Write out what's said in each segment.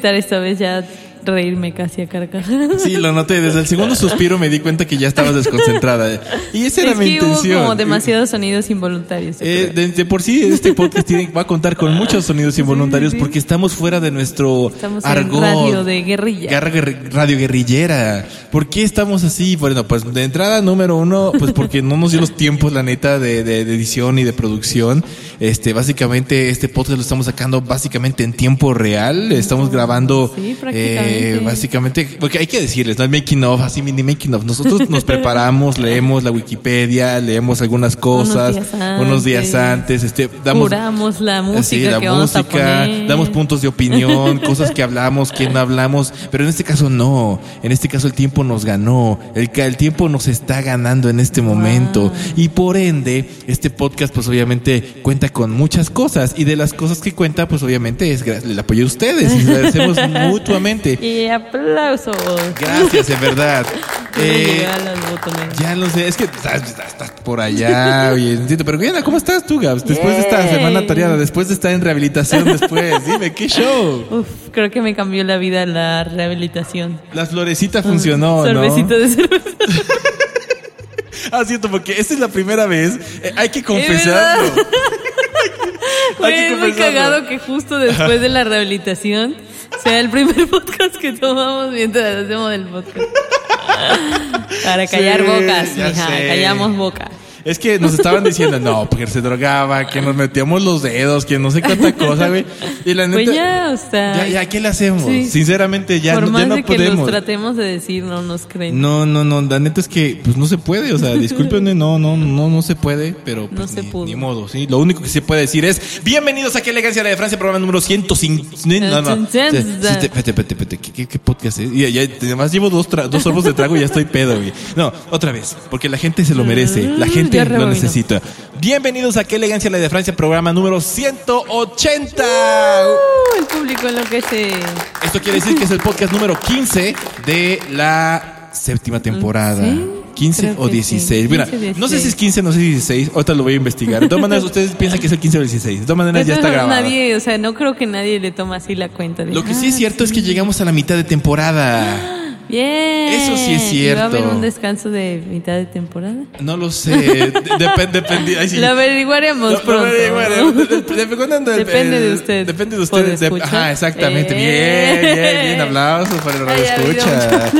No pude evitar esta vez ya reírme casi a carcajadas. Sí, lo noté. Desde el segundo suspiro me di cuenta que ya estabas desconcentrada. Y esa era es mi que hubo intención. como demasiados sonidos involuntarios. Eh, de, de por sí, este podcast tiene- va a contar con muchos sonidos involuntarios sí. porque estamos fuera de nuestro Estamos en argot. radio de guerrilla. Radio guerrillera. ¿Por qué estamos así? Bueno, pues de entrada número uno, pues porque no nos dio los tiempos, la neta, de, de- de edición y de producción. Este, básicamente, este podcast lo estamos sacando básicamente en tiempo real. Estamos grabando, Sí, prácticamente. eh, básicamente, porque hay que decirles, no es making of, así mini making of. Nosotros nos preparamos, leemos la Wikipedia, leemos algunas cosas, días unos días antes. antes, este, damos, Curamos la música Sí, la que vamos a música, poner. damos puntos de opinión, cosas que hablamos, que no hablamos, pero en este caso no, en este caso el tiempo nos ganó, el, el tiempo nos está ganando en este momento y por ende este podcast pues obviamente cuenta con muchas cosas y de las cosas que cuenta pues obviamente es el apoyo de ustedes y agradecemos mutuamente. Y aplausos. Gracias, en verdad. Eh, los ya lo sé, es que estás, estás por allá, oye, entiendo. Pero Diana, ¿cómo estás tú, Gabs? Después de esta semana tareada, después de estar en rehabilitación, después, dime, ¿qué show? Uf, creo que me cambió la vida la rehabilitación. La florecita funcionó, ¿no? Sorbecito de cerveza. Ah, cierto, porque esta es la primera vez. Eh, hay que Es confesarlo. es muy cagado que justo después de la rehabilitación sea el primer podcast que tomamos mientras hacemos el podcast. Para callar Sí, bocas, mija, sé. callamos bocas. Es que nos estaban diciendo, no, porque se drogaba, que nos metíamos los dedos, que no sé cuánta cosa, güey. Y la neta. Pues ya, o sea, ya, ya, ¿qué le hacemos? Sí. Sinceramente, ya, por no- más ya no de que podemos. los tratemos de decir, no nos creen. No, no, no, la neta es que pues no se puede, o sea, discúlpenme, no, no, no, no se puede, pero pues, No se ni, pudo. ni modo, sí. Lo único que se puede decir es bienvenidos a Qué Elegancia de Francia, programa número 105. No, no, espérate, espérate, espérate, ¿qué, podcast es? Ya, ya, además llevo dos, dos sorbos de trago y ya estoy pedo, güey. No, otra vez, porque la gente se lo merece, la gente ya lo necesita. Bienvenidos a Qué Elegancia la de Francia, programa número 180. Uh, el público enloquece. Esto quiere decir que es el podcast número 15 de la séptima temporada. ¿Sí? 15 Creo o que 16. sí. Mira, 15, no sé si es 16. 15, no sé si es 16. Ahorita lo voy a investigar. De todas maneras, ustedes piensan que es el 15 o el 16. De todas maneras, ya está grabado. Nadie, o sea, no creo que nadie le toma así la cuenta. De, Lo que sí "Ah, es cierto es que llegamos a la mitad de temporada. Bien. Eso sí es ¿Y ¿Va a haber cierto. un descanso de mitad de temporada? No lo sé. De- depende. sí. Lo averiguaremos No, no, pronto. de- de- depende de- Depende de eh, usted. Depende de usted. De-. Ajá, exactamente. Eh. Bien, bien, bien. Aplausos para el radio escucha.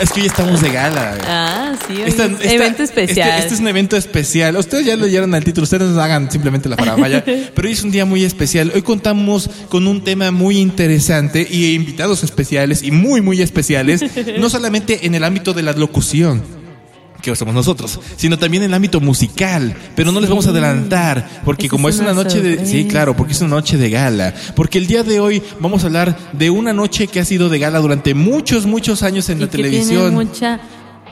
Es que hoy estamos de gala. Ah, sí, hoy Esta- es esta- evento especial. Este, este es un evento especial. Ustedes ya leyeron el título, ustedes hagan simplemente la faramaya. pero hoy es un día muy especial. Hoy contamos con un tema muy interesante y invitados especiales y muy, muy especiales. No solamente en el ámbito de la locución. Que somos nosotros, sino también en el ámbito musical. Pero no les vamos a adelantar, porque como es una noche de. Sí, claro, porque es una noche de gala. Porque el día de hoy vamos a hablar de una noche que ha sido de gala durante muchos, muchos años en y la que tiene televisión. mucha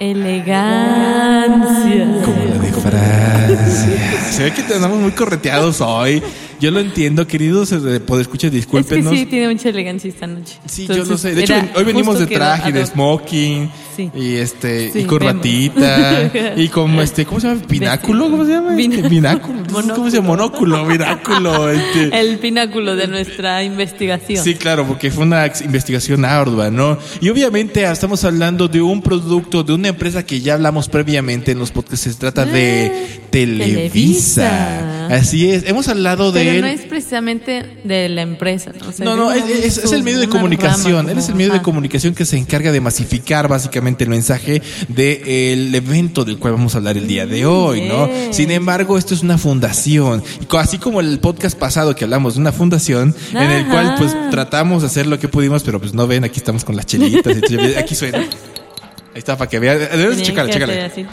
elegancia. Como la de Francia. Se ve que andamos muy correteados hoy. Yo lo entiendo, queridos eh, escuchar Es que discúlpenos. sí, tiene mucha elegancia esta noche. Sí, yo lo Entonces, sé. De hecho, hoy venimos de traje, de smoking. sí. Y este, Sí, y corbatita. y como este, ¿cómo se llama? Pináculo, ¿cómo se llama? Este, bináculo. ¿Cómo se llama? Monóculo, bináculo. este. El pináculo de nuestra investigación. Sí, claro, porque fue una investigación ardua, ¿no? Y obviamente ah, estamos hablando de un producto, de una empresa que ya hablamos previamente en los podcasts. Se trata de Televisa. Televisa. Así es. Hemos hablado de Pero él. no es precisamente de la empresa, ¿no? O sea, No, es, una- es- es el medio de comunicación. rama Él es el como- medio de comunicación que se encarga de masificar básicamente el mensaje del evento del cual vamos a hablar el día de hoy, ¿no? Sin embargo, esto es una fundación. Así como el podcast pasado que hablamos de una fundación, en el cual pues tratamos de hacer lo que pudimos, pero pues no ven, aquí estamos con las chelitas. y aquí suena. Ahí está, para que vean. Debes checarle, así.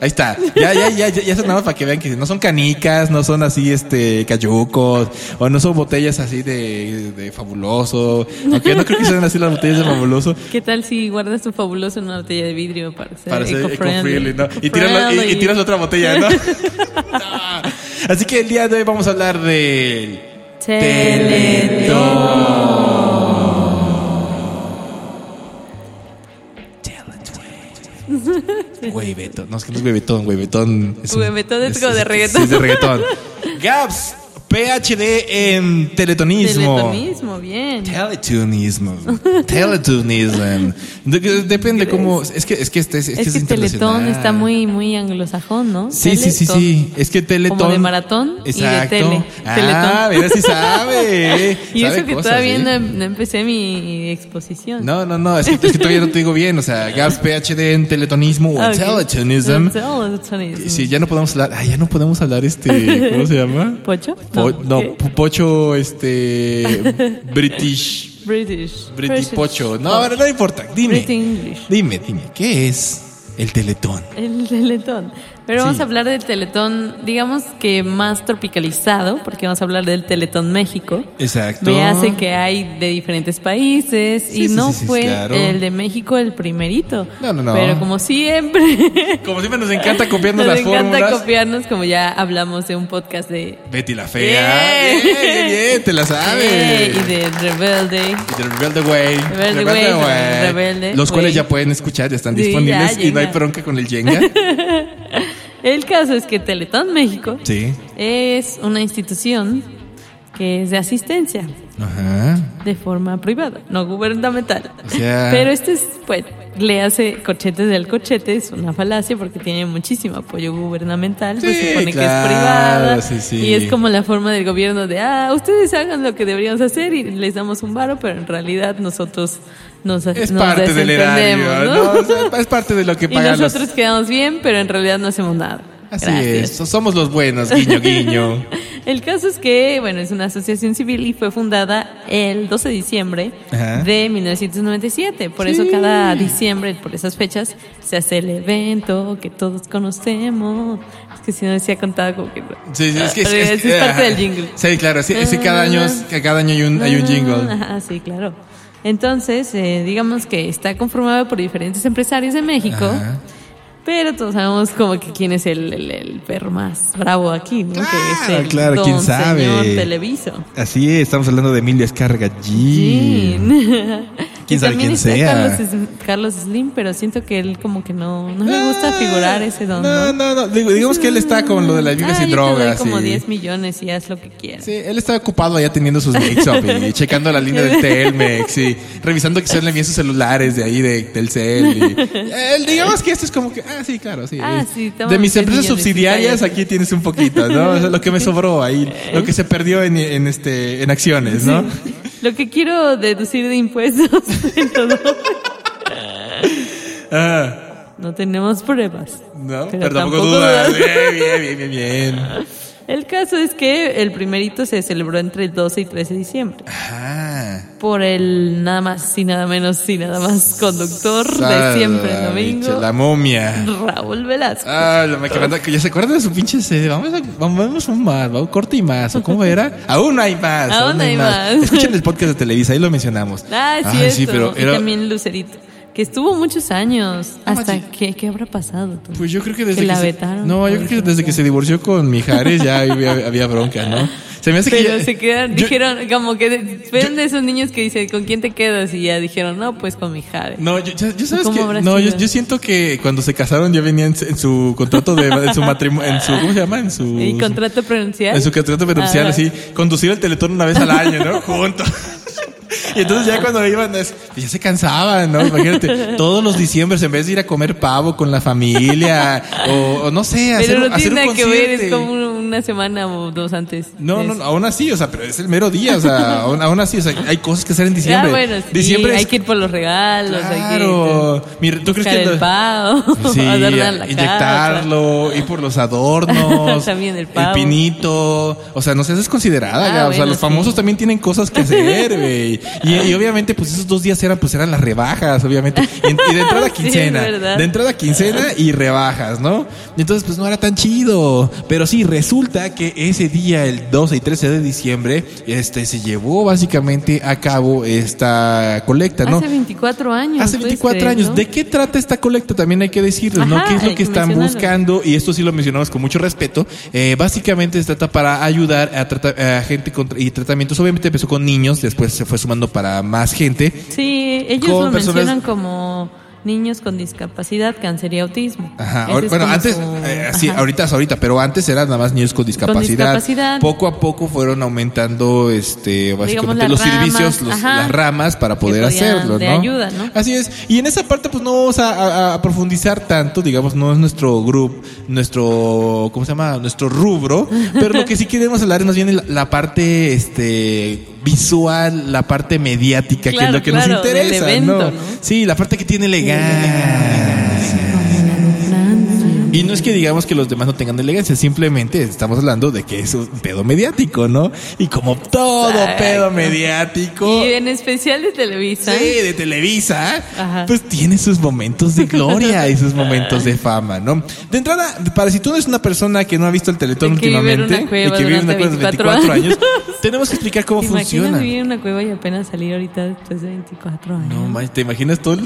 Ahí está. Ya, ya, ya, ya, ya sonaba para que vean que no son canicas, no son así, este, cayucos, o no son botellas así de, de fabuloso. Aunque no creo que sean así las botellas de fabuloso. ¿Qué tal si guardas tu fabuloso en una botella de vidrio para ser Para ser eco-friendly? eco-friendly, ¿no? Y tiras, y, y tiras otra botella, ¿no? No. Así que el día de hoy vamos a hablar del Güey, Beto. No, es que no es güey, Betón, güey, Betón. Es Güey, Betón es como de reggaetón. Sí, es de reggaetón. Gaps, PhD en teletonismo. Teletonismo, bien. Teletunismo. Teletunism. De- de- depende cómo. Es que, es que este es, es, Es, que es Teletón está muy, muy anglosajón, ¿no? Sí, sí, sí, Teletón. sí. Es que Teletón. Como de maratón y de Exacto. tele. Ah, Teletón. mira si sabe. Y Sabe eso que cosas, todavía ¿sí? no, no empecé mi exposición. No, no, no, es que, es que todavía no te digo bien, o sea, Gaps PhD en teletonismo o ok. teletonism. Teletonismo. Sí, ya no podemos hablar, ah, ya no podemos hablar este, ¿cómo se llama? ¿Pocho? Po- no, pocho, este, British, British. British pocho. No, no importa, dime, dime, dime, ¿qué es el teletón? El Teletón. Pero Sí. vamos a hablar del Teletón, digamos que más tropicalizado, porque vamos a hablar del Teletón México. Exacto. Me hace que hay de diferentes países Sí, y sí, no fue claro. el de México el primerito. No, no, no. Pero como siempre, Como siempre nos encanta copiarnos nos las encanta fórmulas. copiarnos, como ya hablamos de un podcast de Betty la fea. Bien. Bien, bien, bien, te la sabes. Y de Rebelde. Y de Rebelde Way. Rebelde Way, Rebelde Los cuales Way. ya pueden escuchar, ya están disponibles ya, y no hay bronca con el Jenga. El caso es que Teletón México Sí. es una institución que es de asistencia Ajá. de forma privada, no gubernamental. O sea- Pero este es, pues, le hace corchetes del corchete, es una falacia porque tiene muchísimo apoyo gubernamental, se Sí, supone que es privada sí, sí. y es como la forma del gobierno de, ah, ustedes hagan lo que deberíamos hacer y les damos un varo, pero en realidad nosotros nos, Es nos parte del erario, ¿no? O sea, es parte de lo que y pagan los- nosotros quedamos bien, pero en realidad no hacemos nada. Así Gracias. es, somos los buenos, guiño, guiño. El caso es que, bueno, es una asociación civil y fue fundada el 12 de diciembre Ajá. de 1997. Por eso cada diciembre, por esas fechas, se hace el evento que todos conocemos. Es que si no decía contado como que... Sí, sí, es que es, eso es parte del jingle. Sí, claro, sí, es cada año, es- cada año hay un, hay un jingle. Ajá, sí, claro. Entonces, eh, digamos que está conformado por diferentes empresarios de México. Ajá. Pero todos sabemos como que quién es el, el, el perro más bravo aquí, ¿no? que es Claro, el claro, don quién sabe. señor Televiso. Así es, estamos hablando de Emilio Escarga G. Jean. Quién sabe quién sea. Carlos, Slim- Carlos Slim, pero siento que él como que no, no le gusta figurar ese don. No, no, no. Digo- digamos que él está con lo de las vigas Ah, y yo te doy drogas. como y- 10 millones y haz lo que quieras. Sí, él está ocupado allá teniendo sus mix-up y checando la línea del Telmex y revisando que suenen bien sus celulares de ahí de Telcel. Y, él, digamos que esto es como que, ah, sí, claro, sí. Ah, sí, de mis 10 empresas subsidiarias, aquí tienes un poquito, ¿no? O sea, lo que me sobró ahí, lo que se perdió en, en este, en acciones, ¿no? Lo que quiero deducir de impuestos. todo. Ah, no tenemos pruebas. no, Pero pero, tampoco, tampoco dudas. dudas. Bien, bien, bien, bien. El caso es que el primerito se celebró entre el 12 y 13 de diciembre. Ah. Por el nada más y nada menos y nada más conductor de siempre el domingo, La momia. Raúl Velasco. Ah, la que ya se acuerdan de su pinche sede. Vamos a, vamos a un más, vamos, corte y más. ¿O cómo era? Aún hay más. Aún hay más. Escuchen el podcast de Televisa, ahí lo mencionamos. Ah, sí, pero y era- también Lucerito, que estuvo muchos años. Ah, ¿Hasta qué, qué habrá pasado? tú? Pues yo creo que desde Que la se- vetaron. no, yo creo que desde que se divorció con Mijares ya había, había bronca, ¿no? Se me hace que Pero ya- se quedan, yo- dijeron, como que fueron de esos niños que dicen, ¿con quién te quedas? Y ya dijeron, no, pues con mi Jade. No, yo, yo- yo sabes ¿Cómo que no, yo, yo siento que cuando se casaron ya venía en, en su contrato de en su matrimonio, en su ¿cómo se llama? En su ¿Y contrato pronuncial? en su contrato prenupcial Ah. así, conducir el Teletón una vez al año, ¿no? Juntos. Y entonces ya cuando iban, es- ya se cansaban, ¿no? Imagínate, todos los diciembres en vez de ir a comer pavo con la familia o, o no sé, hacer, Pero no hacer tiene un nada que ver, es como una semana o dos antes. No, no, no, aún así, o sea, pero es el mero día, o sea, aún, aún así, o sea, hay cosas que hacer en diciembre. Ah, bueno, sí, diciembre hay que ir por los regalos, Claro. Mira, ¿tú crees hay que que el pavo, Sí, adornar la inyectarlo, ir por los adornos, También el pavo. pinito, o sea, no seas desconsiderada, Ah, ya, o sea, los famosos también tienen cosas que hacer, güey. Y, y obviamente, pues esos dos días eran, pues eran las rebajas, obviamente. Y, y de entrada quincena, de entrada quincena y rebajas, ¿no? Entonces, pues no era tan chido. Pero sí, resulta que ese día, el 12 y 13 de diciembre, este, se llevó básicamente a cabo esta colecta, ¿no? Hace 24 años. Hace ¿puedes 24 creer, años. no? ¿De qué trata esta colecta? También hay que decirles, ¿no? Ajá, ¿Qué es lo que que están buscando? Y esto sí lo mencionamos con mucho respeto. Eh, básicamente se trata para ayudar a, trata- a gente con, y tratamientos. Obviamente empezó con niños, después se fue sumando para más gente. Sí, ellos lo personas- mencionan como niños con discapacidad, cáncer y autismo. Ajá. Ese bueno, antes, su- eh, sí, ajá. ahorita es ahorita, pero antes eran nada más niños con discapacidad. discapacidad. Poco a poco fueron aumentando, este, básicamente los ramas, servicios, los- las ramas para poder hacerlo, de ¿no? ayuda, ¿no? Así es. Y en esa parte, pues no vamos a, a- a profundizar tanto, digamos, no es nuestro grupo, nuestro, ¿cómo se llama? Nuestro rubro. pero lo que sí queremos hablar es más bien la, la parte, este, visual, la parte mediática, que es lo que claro, nos interesa, evento, ¿no? ¿no? Sí, la parte que tiene elegancia. Y no es que digamos que los demás no tengan elegancia, simplemente estamos hablando de que es un pedo mediático, ¿no? Y como todo Exacto. pedo mediático, Y en especial de Televisa. sí, de Televisa, Ajá. pues tiene sus momentos de gloria y sus momentos de fama, ¿no? De entrada, para si tú no eres una persona que no ha visto el Teletón últimamente y que vive en una cueva de 24 24 años, tenemos que explicar cómo ¿Te imaginas funciona. vivir en una cueva y apenas salir ahorita después de 24 años? No, ¿te imaginas tú,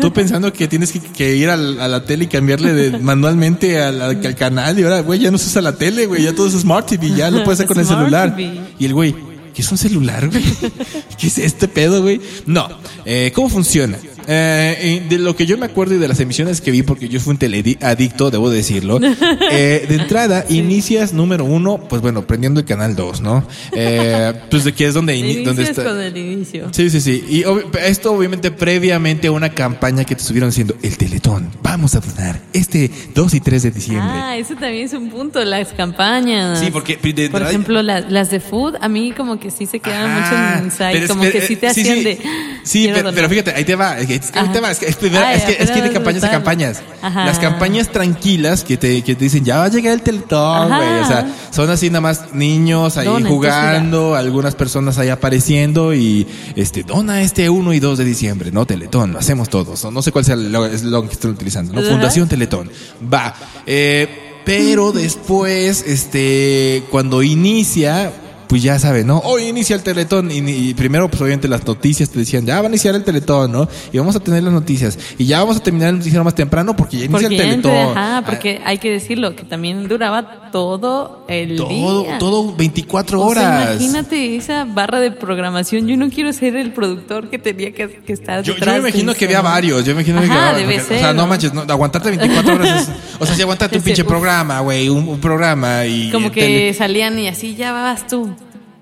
tú pensando que tienes que, que ir al- a la tele y cambiarle de- manualmente al, al- al canal? Y ahora, güey, ya no se usa la tele, güey, ya todo es Smart TV, ya lo puedes hacer con el celular. TV. Y el güey, ¿qué es un celular, güey? ¿Qué es este pedo, güey? No, eh, ¿cómo funciona? Eh, y de lo que yo me acuerdo y de las emisiones que vi, porque yo fui un teleadicto, debo decirlo. eh, de entrada, inicias número uno, pues bueno, prendiendo el canal 2, ¿no? Eh, pues de que es donde, donde está. con el inicio. Sí, sí, sí. Y esto obviamente previamente a una campaña que te estuvieron haciendo el Teletón. Vamos a donar este 2 y 3 de diciembre. Ah, eso también es un punto, las campañas. Sí, porque de Por ejemplo, las, las de food, a mí como que sí se quedan Ajá. mucho en es- como pero, que sí te hacían sí. de... Sí, pero, fíjate, ahí te va. Es que, es que ahí te Ajá. va. Es que, es primero- Ay, es que, es que de campañas a campañas. Ajá. Las campañas tranquilas que te, que te dicen, ya va a llegar el Teletón, güey. O sea, son así nada más niños ahí Dona, jugando, algunas personas ahí apareciendo y este dona este 1 y 2 de diciembre, ¿no? Teletón, lo hacemos todos. No, No sé cuál sea el lo que estén utilizando, ¿no? Ajá. Fundación Teletón. Va. Eh, pero después, este, cuando inicia, pues ya saben, ¿no? Hoy inicia el Teletón. Y, y primero, pues obviamente las noticias te decían, ya va a iniciar el Teletón, ¿no? Y vamos a tener las noticias. Y ya vamos a terminar el noticiero más temprano porque ya inicia Porque, el entre- Teletón. ajá, porque hay que decirlo, que también duraba todo el Ah, todo, día. todo 24 O sea, horas. imagínate esa barra de programación. Yo no quiero ser el productor que tenía que, que estar Yo, yo detrás me imagino que había varios. Yo me imagino que había debe varios. ser, O sea, no ¿no? manches, no, aguantarte 24 horas es- O sea, si aguantate un pinche programa, güey, un, un programa y. Como que tele- salían y así, ya vas tú.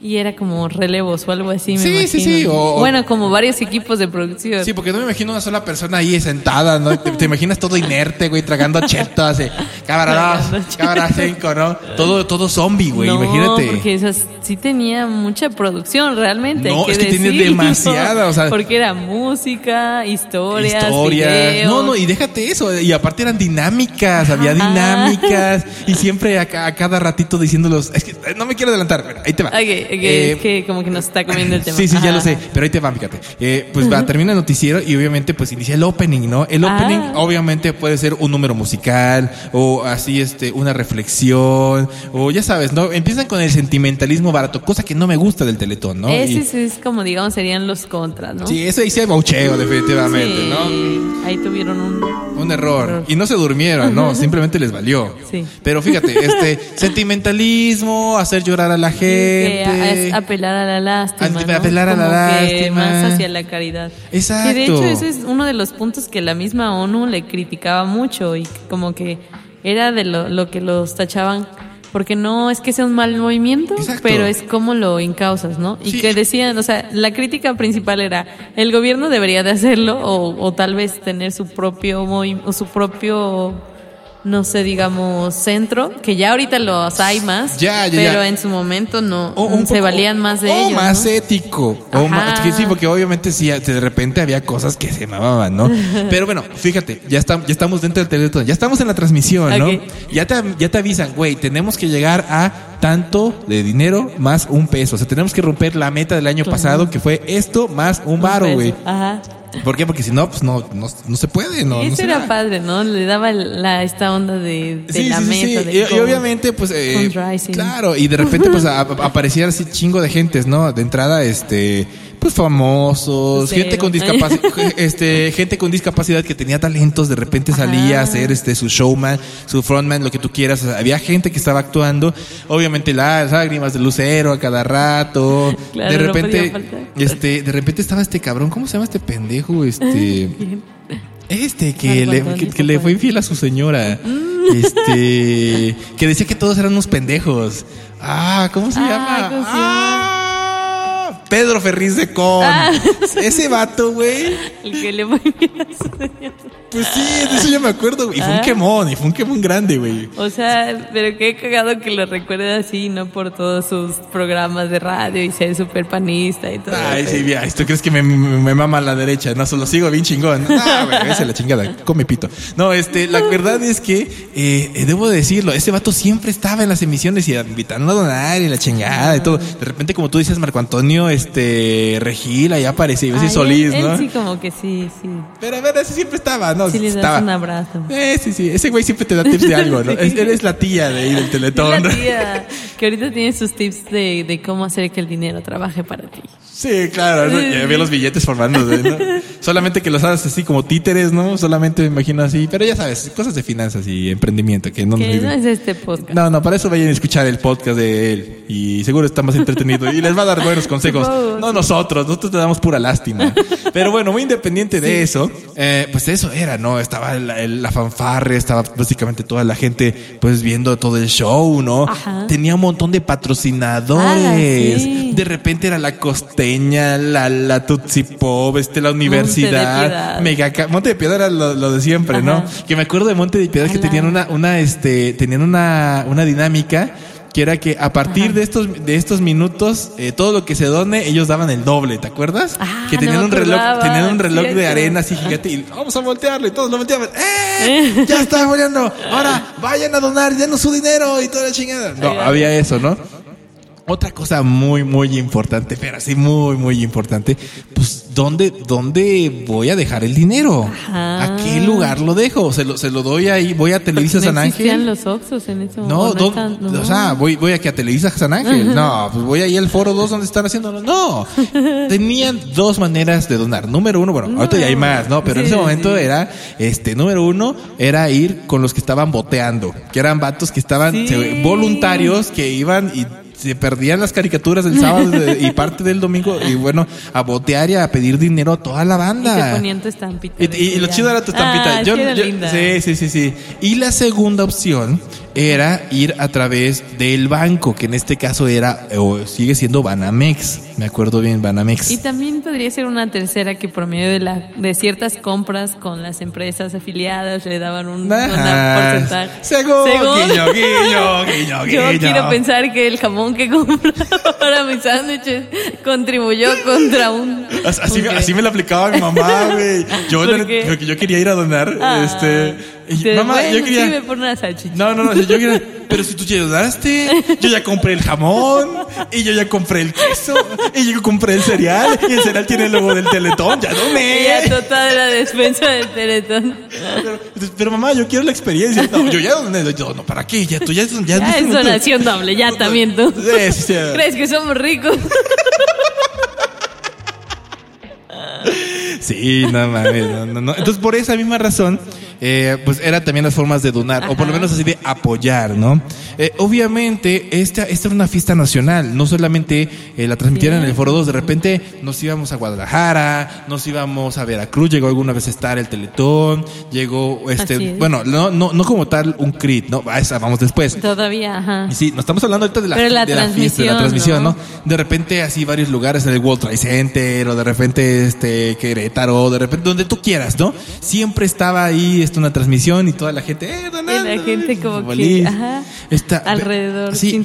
Y era como relevos o algo así, me Sí, imagino. sí, sí, o- bueno, como varios equipos de producción. Sí, porque no me imagino una sola persona ahí sentada, ¿no? Te, te imaginas todo inerte, güey, tragando chetos, así, cámara 2, cámara 5, ¿no? Todo, todo zombie, güey, no, imagínate. porque esas sí tenía mucha producción realmente. No, es que tiene decirlo. demasiada, o sea- Porque era música, historias, Historias. videos. No, no, y déjate eso. Y aparte eran dinámicas, había dinámicas. Y siempre a, a cada ratito diciéndolos. Es que eh, no me quiero adelantar, pero ahí te va. Ok. Que, Eh, que como que nos está comiendo el tema. Sí, sí, ya Ajá. lo sé, pero ahí te va, fíjate. Eh, pues va, termina el noticiero y obviamente pues inicia el opening, ¿no? El opening Ah. obviamente puede ser un número musical o así este una reflexión o ya sabes, ¿no? Empiezan con el sentimentalismo barato, cosa que no me gusta del Teletón, ¿no? Ese Y- es como, digamos, serían los contras, ¿no? sí, sí hay baucheo definitivamente, Sí, ¿no? Ahí tuvieron un... Un error. Error. Y no se durmieron, no, simplemente les valió. Sí. Pero fíjate, este sentimentalismo, hacer llorar a la gente. Es apelar a la lástima. Apelar a la Como que lástima. Más hacia la caridad. Exacto. Que de hecho ese es uno de los puntos que la misma ONU le criticaba mucho y como que era de lo, lo que los tachaban. Porque no es que sea un mal movimiento, Exacto. pero es como lo encausas, ¿no? Y Sí. que decían, o sea, la crítica principal era, el gobierno debería de hacerlo o, o tal vez tener su propio movimiento, su propio, no sé, digamos, centro, que ya ahorita los hay más, Ya, ya, pero ya. en su momento no, O un se poco- valían más de o ellos. más ¿no? ético. O más, que sí, porque obviamente sí, de repente había cosas que se mamaban, ¿no? Pero bueno, fíjate, ya, estamos ya estamos dentro del teléfono, ya estamos en la transmisión, ¿no? Ya te, ya te avisan, güey, tenemos que llegar a tanto de dinero más un peso. O sea, tenemos que romper la meta del año pasado, que fue esto más un varo, peso. güey. Ajá. ¿Por qué? Porque si no, pues no, no, no se puede, ¿no? Y eso era da. padre, ¿no? Le daba la, esta onda de, de Sí, la sí, sí. de Y, obviamente, pues, eh, claro, y de repente, pues, a- a- aparecía así chingo de gentes, ¿no? De entrada, este, pues, famosos, Cero. gente con discapacidad, este, gente con discapacidad que tenía talentos, de repente salía a hacer, este, su showman, su frontman, lo que tú quieras. O sea, había gente que estaba actuando, obviamente las lágrimas de lucero a cada rato. Claro, de repente, este, de repente estaba este cabrón, ¿cómo se llama este pendejo? Este. Este, que le, que, que le fue infiel a su señora. Este, que decía que todos eran unos pendejos. Ah, ¿cómo se Ah, llama? Pedro Ferriz de Con. Ah. Ese vato, güey. El que le. Pues sí, de eso yo me acuerdo. güey. Y fue un Ah. quemón, y fue un quemón grande, güey. O sea, pero qué cagado que lo recuerde así, no por todos sus programas de radio y ser súper panista y todo. Ay, sí, mira, ¿tú crees que me, me, me mama a la derecha? No, solo sigo bien chingón. No, güey, esa es la chingada. Come pito. No, este, la verdad es que, eh, eh, debo decirlo, ese vato siempre estaba en las emisiones y invitando a donar y la chingada y todo. De repente, como tú dices, Marco Antonio, este, Regil, ahí aparecía, iba a decir Solís, él, ¿no? él sí como que sí, sí. Pero a ver, ese siempre estaba, ¿no? Sí le das estaba. un abrazo. Eh, sí, sí, ese güey siempre te da tips de algo, ¿no? Es- Él es la tía de ahí del teletón. la tía que ahorita tiene sus tips de, de cómo hacer que el dinero trabaje para ti. Sí, claro, ¿no? ya vi los billetes formándose, ¿no? Solamente que los hagas así como títeres, ¿no? Solamente me imagino así, pero ya sabes, cosas de finanzas y emprendimiento que no nos no es este podcast. No, no, para eso vayan a escuchar el podcast de él y seguro está más entretenido y les va a dar buenos consejos. No nosotros, nosotros te damos pura lástima. Pero bueno, muy independiente de eso, eh, pues eso era, ¿no? Estaba la, fanfarre, estaba básicamente toda la gente pues viendo todo el show, ¿no? Ajá. Tenía un montón de patrocinadores. Ah, sí. De repente era la costeña, la, la Tutsi Pop, este, la universidad, Piedad. Mega Ca- Monte de Piedad era lo, lo de siempre, ¿no? Que me acuerdo de Monte de Piedad que tenían una, una, este, tenían una, una dinámica que era que a partir Ajá. de estos, de estos minutos, eh, todo lo que se done, ellos daban el doble, ¿te acuerdas? Ah, que tenían no un reloj, tenían un reloj de arena así gigante y vamos a voltearlo y todos lo volteaban. ¡Eh! Ya está volteando. Ahora vayan a donar, denos su dinero y toda la chingada. No, había eso, ¿no? Otra cosa muy, muy importante, pero sí muy, muy importante, pues, ¿dónde, dónde voy a dejar el dinero? Ajá. ¿A qué lugar lo dejo? ¿Se lo, se lo doy ahí? ¿Voy a Televisa no San Ángel? los Oxxos en ese No, están- no. o sea, voy, voy aquí a Televisa San Ángel. No, pues voy ahí al foro 2 donde están haciéndolo. No, tenían dos maneras de donar. Número uno, bueno, ahorita ya hay más, ¿no? Pero en ese momento sí. era, este, número uno era ir con los que estaban boteando, que eran vatos que estaban Sí. voluntarios que iban y se perdían las caricaturas del sábado y parte del domingo y bueno, a botear y a pedir dinero a toda la Y banda. te ponían tu estampita. Y, y- y lo chido era tu estampita. Ah, Yo- sí era yo- linda. sí, sí, sí, sí. Y la segunda opción era ir a través del banco, que en este caso era o sigue siendo Banamex. Me acuerdo bien, Banamex. Y también podría ser una tercera que por medio de, la, de ciertas compras con las empresas afiliadas le daban un, Ajá. porcentaje. Según, Según- guiño, guiño, guiño, Yo quiero pensar que el jamón que compraba para mis sándwiches contribuyó contra un... As- Así, me- así me lo aplicaba mi mamá, güey. Yo, porque yo quería ir a donar, Ah. este, Y yo, Te- mamá, bueno, yo quería. Sí, me pone una salchicha. No, no, no, yo quería, pero si tú ya ayudaste, yo ya compré el jamón, y yo ya compré el queso, y yo compré el cereal, y el cereal tiene el logo del teletón, ya Ella doné. toda de la despensa del teletón. Pero, pero, mamá, yo quiero la experiencia. No, yo ya doné, yo no, ¿para qué? Ya tú ya, ya, Ya es donación doble, ya también tú. Sí, sí, sí. ¿Crees que somos ricos? Sí, no mames, no, no, no. Entonces, por esa misma razón, eh, pues era también las formas de donar, o por lo menos así de apoyar, ¿no? Eh, obviamente, esta, esta era una fiesta nacional, no solamente eh, la transmitieron en el Foro 2, de repente nos íbamos a Guadalajara, nos íbamos a Veracruz, llegó alguna vez a estar el Teletón, llegó, este, es. bueno, no, no, no como tal un CRIT, ¿no? A esa vamos después. Todavía, ajá. Y sí, nos estamos hablando ahorita de la, de la fiesta, de la transmisión, transmisión, ¿no? ¿no? De repente así varios lugares en el World Trade Center o de repente este Querétaro, de repente donde tú quieras, ¿no? Siempre estaba ahí una transmisión y toda la gente, eh, donando, Y la gente como que, ajá, Está, alrededor, sí,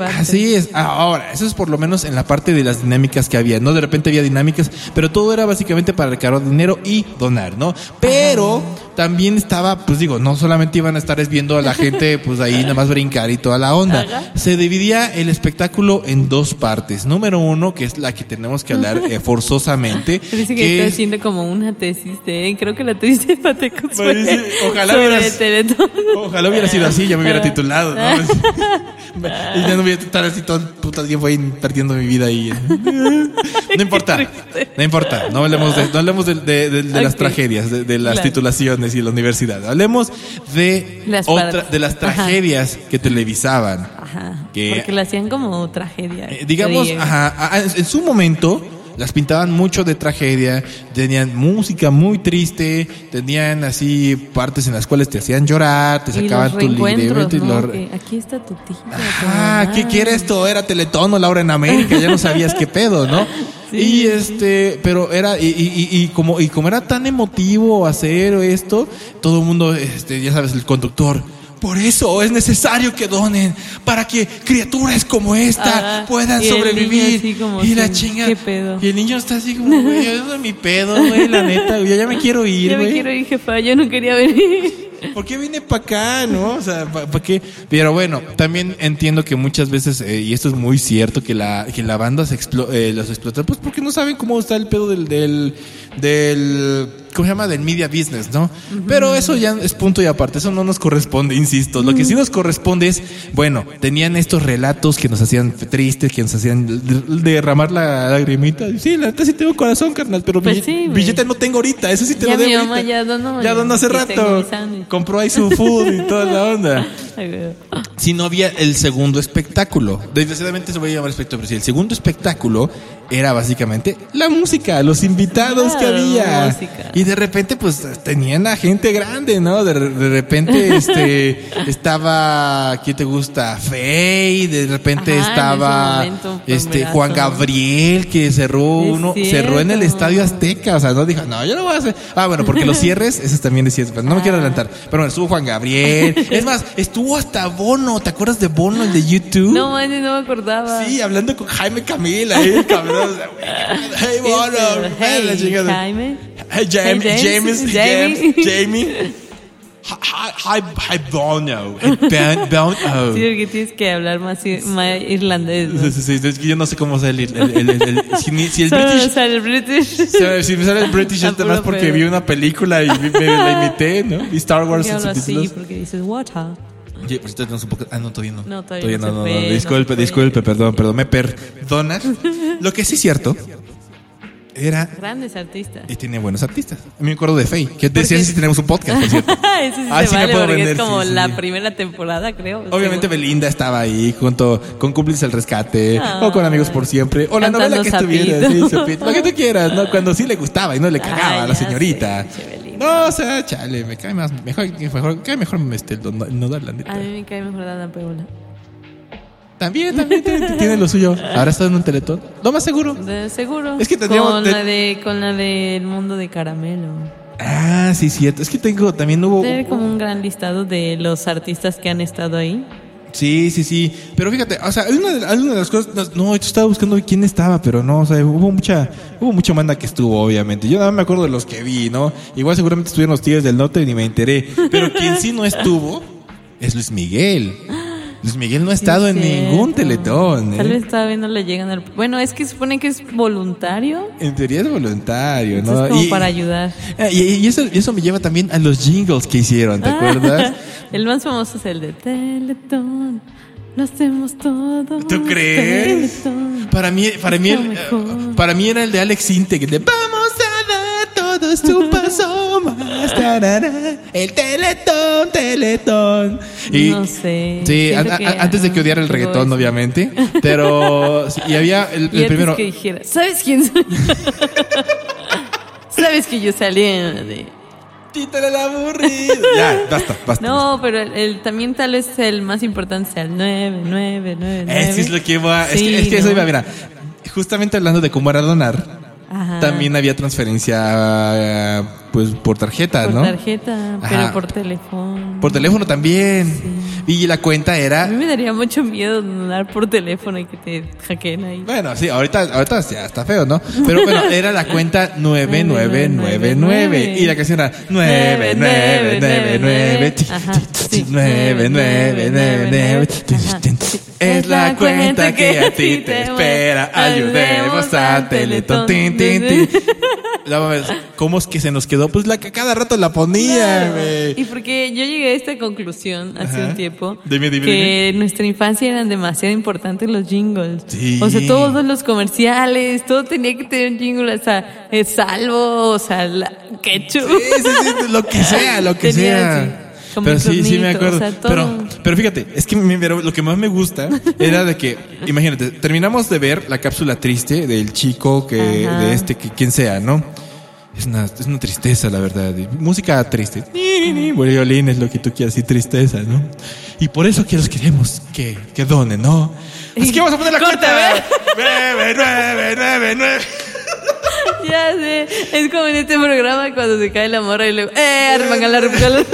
así es. Ahora, eso es por lo menos en la parte de las dinámicas que había, ¿no? De repente había dinámicas, pero todo era básicamente para recargar dinero y donar, ¿no? Pero también estaba, pues digo, no solamente iban a estar es viendo a la gente, pues ahí nada más brincar y toda la onda. Ajá. Se dividía el espectáculo en dos partes. Número uno, que es la que tenemos que hablar eh, forzosamente. Dice que, que está es- hacindo como una tesis de, creo que la tesis de Patecos fue Parece- ojalá hubieras-. Ojalá hubiera sido así, ya me hubiera titulado, ¿no? y ya no voy a estar así todo el puto tiempo ahí perdiendo mi vida ahí. No importa, no importa, no hablemos de, no hablemos de, de- de- de las Ok. tragedias, de, de las Claro. titulaciones y la universidad. Hablemos de Las otra, de las Ajá. tragedias que televisaban. Ajá. Que- Porque la hacían como tragedia. Eh, digamos, ajá, en su momento las pintaban mucho de tragedia, tenían música muy triste, tenían así partes en las cuales te hacían llorar, te sacaban tu Que aquí está tu tía. Ah. ¿qué quiere esto? Era Teletón o Laura en América, ya no sabías qué pedo, ¿no? Sí. Y este, pero era, y, y- y- como, y como era tan emotivo hacer esto, todo el mundo, este, ya sabes, el conductor. Por eso es necesario que donen para que criaturas como esta puedan Y sobrevivir. como y la chinga. Y el niño está así como, güey, eso es mi pedo, güey, la neta, güey, ya me quiero ir, Ya me quiero ir, jefa. Yo no quería venir. ¿Por qué vine para acá, no? O sea, ¿para qué? Pero bueno, también entiendo que muchas veces, eh, y esto es muy cierto, que la, que la banda se explo- eh, los explota, pues porque no saben cómo está el pedo del, del, del, ¿cómo se llama? Del media business, ¿no? Pero eso ya es punto y aparte, eso no nos corresponde, insisto. Lo que sí nos corresponde es, bueno, tenían estos relatos que nos hacían tristes, que nos hacían de- derramar la lagrimita. Sí, la neta sí tengo corazón, carnal, pero Pues sí, billete no tengo ahorita, eso sí te Ya lo mi debo mamá ahorita. ya donó, Ya ya. donó hace tengo rato. mi sándwich. Compró ahí su food y toda la onda. Si no había el segundo espectáculo. Desgraciadamente se voy a llamar espectáculo, pero sí, el segundo espectáculo era básicamente la música, los invitados que Claro, había. música. Y de repente, pues tenían a gente grande, ¿no? De, de repente, este, estaba, ¿quién te gusta? Fey, de repente Ajá, estaba, ese momento este, Juan. Gabriel, que cerró Es uno, cerró en el. Estadio Azteca, o sea, no dijo, no, yo no voy a hacer. Ah, bueno, porque los cierres, esos también es cierto, no me quiero Ah. adelantar. Pero bueno, estuvo Juan Gabriel. Es más, estuvo hasta Bono, ¿te acuerdas de Bono, el de YouTube? No, manches, no me acordaba. Sí, hablando con Jaime Camila, el cabrón. Hey, Bono, Hey. Jaime. Hey, James, James, James, Jamie. Jamie. Hi, hi, hi, Bono. Ben- Bono. Sí, porque tienes que hablar más, más irlandés. ¿no? Sí, sí, sí, es que yo no sé cómo sale el, el, el, el- si, si el Solo British sale el British. Si, si me sale el British es nada más porque vi una película y vi- me la imité, ¿no? Y Star Wars en subtítulos. porque dices water. Oye, por cierto, tenemos un poco. Ah, no, todavía no. No, todavía no, no, no. no Disculpe, disculpe, perdón, perdón. Me perdonas. Lo que sí es cierto era. Grandes artistas. Y tiene buenos artistas. Me acuerdo de Faye, que decían si tenemos un podcast, por cierto. Eso sí Ah, se sí me vale puedo porque vender, es como sí, sí. la primera temporada, creo. Obviamente. Belinda estaba ahí junto con Cúmplices al Rescate o con Amigos por Siempre o la novela que estuviera, Sapito. sí, Sapito, lo que tú quieras, ¿no? Cuando sí le gustaba y no le cagaba Ay, a la señorita. sé. No, o sea, chale, me cae más, mejor, mejor, cae mejor este, el nodal, la neta. A mí me cae mejor Dana Paola. También, también tiene, tiene lo suyo. Ahora está en un teletón. Lo más seguro. De seguro. Es que tendríamos- Con te- la de con la del mundo de caramelo. Ah, sí, cierto. Es que tengo, también hubo. Tener como un gran listado de los artistas que han estado ahí. Sí, sí, sí. Pero fíjate, o sea, hay una, de- las cosas. No, yo estaba buscando quién estaba, pero no, o sea, hubo mucha, hubo mucha manda que estuvo, obviamente. Yo nada más me acuerdo de los que vi, ¿no? Igual seguramente estuvieron los Tigres del Norte y ni me enteré. Pero quien sí no estuvo es Luis Miguel. Luis Miguel no ha estado en es ningún cierto. teletón, ¿eh? Tal vez todavía no le llegan al... Bueno, es que supone que es voluntario. En teoría es voluntario, ¿no? Entonces, como Y- para ayudar. Ah, Y, y eso, y eso me lleva también a los jingles que hicieron, ¿te acuerdas? el más famoso es el de Teletón. Lo hacemos todo. ¿Tú crees? Teletón. Para mí, para mí, Es el- para mí era el de Alex Intec, el de Vamos a dar todos un paso más. tarara, El teletón, teletón. Y, No sé. Sí, que, a- antes de que odiara el reggaetón, eso. obviamente. Pero, sí, y había el, Y el primero. que dijera, ¿sabes quién soy? ¿Sabes que yo salí de... Quítale la aburrida. Ya, basta, basta. No, pero el, el- también tal vez el más importante sea el 9, 9, 9, 9. Eso es lo que iba. es Sí, que, es que eso ¿no? iba, mira. Justamente hablando de cómo era donar, También había transferencia, eh, pues por tarjeta, Por ¿no? tarjeta, Ajá. pero por teléfono. Por teléfono también. Y la cuenta A era. mí me daría mucho miedo donar por teléfono y que te hackeen ahí. Bueno, sí, ahorita, ahorita ya está feo, ¿no? Pero bueno, era la cuenta 9999. Y la canción era 9999. Ajá, sí. 9999. Es la cuenta que a ti te espera. Ayudemos a Teletón. ¿Cómo es que se nos quedó? Pues la que cada rato la ponía, Claro. güey. Y porque yo llegué a esta conclusión hace Ajá. un tiempo Dime, dime, que en nuestra infancia eran demasiado importantes los jingles. Sí. O sea, todos los comerciales, todo tenía que tener un jingle, o sea, el salvo, o sea, la ketchup. Sí, sí, sí, lo que sea, lo que Tenía, sea. sí, pero sí, sí me acuerdo. o sea, todo. pero, pero fíjate, es que me- lo que más me gusta era de que, imagínate, terminamos de ver la cápsula triste del chico que, Ajá. de este, que quien sea, ¿no? Es una, es una tristeza, la verdad. Música triste. Ni, Violín es lo que tú quieras y tristeza, ¿no? Y por eso que los queremos que, que donen, ¿no? Así que vamos a poner la Corta, cuenta. 9999. Ya sé, es como en este programa cuando se cae la morra y luego, ¡eh! Arremangala, arremangala.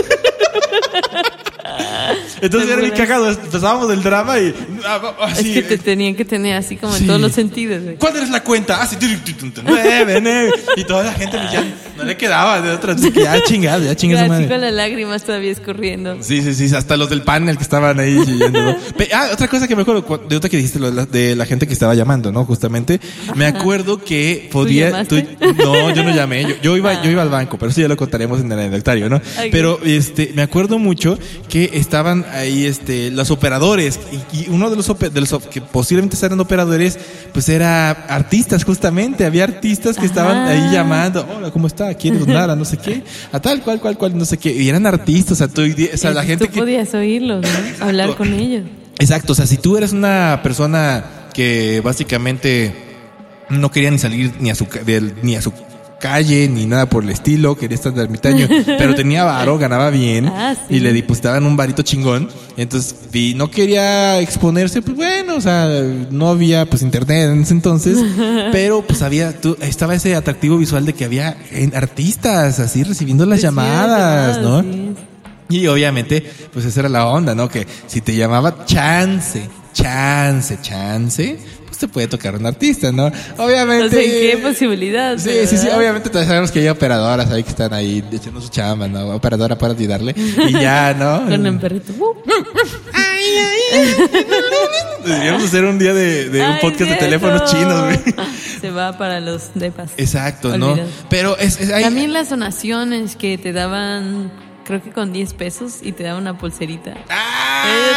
Entonces era bien cagado. Empezábamos del drama y ah, Es así. que te tenían que tener así como en todos los sentidos. güey. ¿Cuál es la cuenta? Ah, sí, tu, tu, tu, tu, nueve, nueve. Y toda la gente ya no le quedaba de otra. Así que ya chingado, ya chingas Así madre. con las lágrimas todavía escurriendo. Sí, sí, sí, hasta los del panel que estaban ahí chillando. Ah, otra cosa que me acuerdo cu- de otra que dijiste, de la, gente que estaba llamando, ¿no? Justamente. Me acuerdo que podía. llamaste? no, yo no llamé. Yo, yo iba, yo iba al banco, pero eso ya lo contaremos en el anecdotario, ¿no? Pero este, me acuerdo mucho que estaban ahí este, los operadores. Y, y uno de los, de los que posiblemente eran operadores, pues era artistas, justamente. Había artistas que estaban ahí llamando. Hola, ¿cómo está? ¿Quiere donar no sé qué? A tal, cual, cual, cual, no sé qué. Y eran artistas, o sea, tú, o sea, la gente Tú que... podías oírlos, ¿no? Hablar con ellos. Exacto, o sea, si tú eres una persona que básicamente no quería ni salir ni a su, del- ni a su calle ni nada por el estilo, quería estar de ermitaño, pero tenía varo, ganaba bien Ah, sí. y le depositaban un varito chingón, entonces y no quería exponerse, pues bueno, o sea, no había pues internet en ese entonces, pero pues había, tú, estaba ese atractivo visual de que había eh, artistas así recibiendo las llamadas, ¿no? Y obviamente, pues esa era la onda, ¿no? Que si te llamaba chance, chance, chance, te puede tocar un artista, ¿no? Obviamente. O sea, ¿qué posibilidad? Sí, sí, sí, obviamente todos sabemos que hay operadoras ahí que están ahí echando su chamba, ¿no? Operadora para ayudarle. Y ya, ¿no? Con el perrito. Uh, Deberíamos hacer un día de, de un ay, podcast de teléfonos chinos, güey. Se va para los depas. Exacto, ¿no? Pero es, es ahí- También las donaciones que te daban, creo que con 10 pesos y te daban una pulserita. Ah,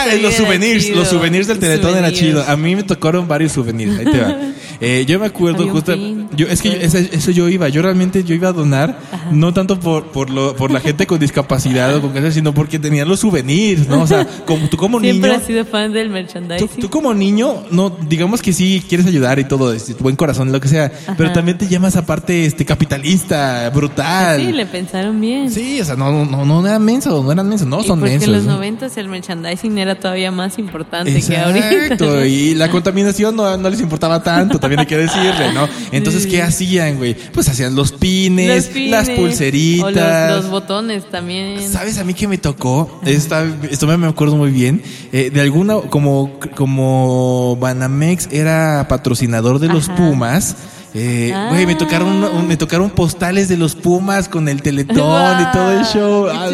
Eso los souvenirs, los souvenirs del Teletón era chido. A mí me tocaron varios souvenirs. Ahí te va. Eh, yo me acuerdo justo. Yo es que yo- ese- eso yo iba, yo realmente yo iba a donar no tanto por por lo por la gente con discapacidad o con cáncer, sino porque tenían los souvenirs, ¿no? O sea, como tú como Siempre niño has sido fan del Tú, merchandising. tú como niño, no, digamos que sí quieres ayudar y todo, este, buen corazón, lo que sea, pero también te llamas aparte este capitalista, brutal. Sí, le pensaron bien. Sí, o sea, no, no, no eran mensos, no eran mensos, no Y son porque mensos. en los ¿no? noventas el merchandising era todavía más importante que ahorita. Exacto, y la contaminación no, no les importaba tanto, también hay que decirle, ¿no? Entonces ¿qué hacían, güey? Pues hacían los pines, Los pines, las pulseritas. O los, los botones también. ¿Sabes a mí que me tocó? Esta- esto me me acuerdo muy bien. eh, de alguna, como, como Banamex era patrocinador de los Ajá. Pumas. Eh, Güey, me tocaron Ah. me tocaron postales de los Pumas con el teletón y todo el show. Ah,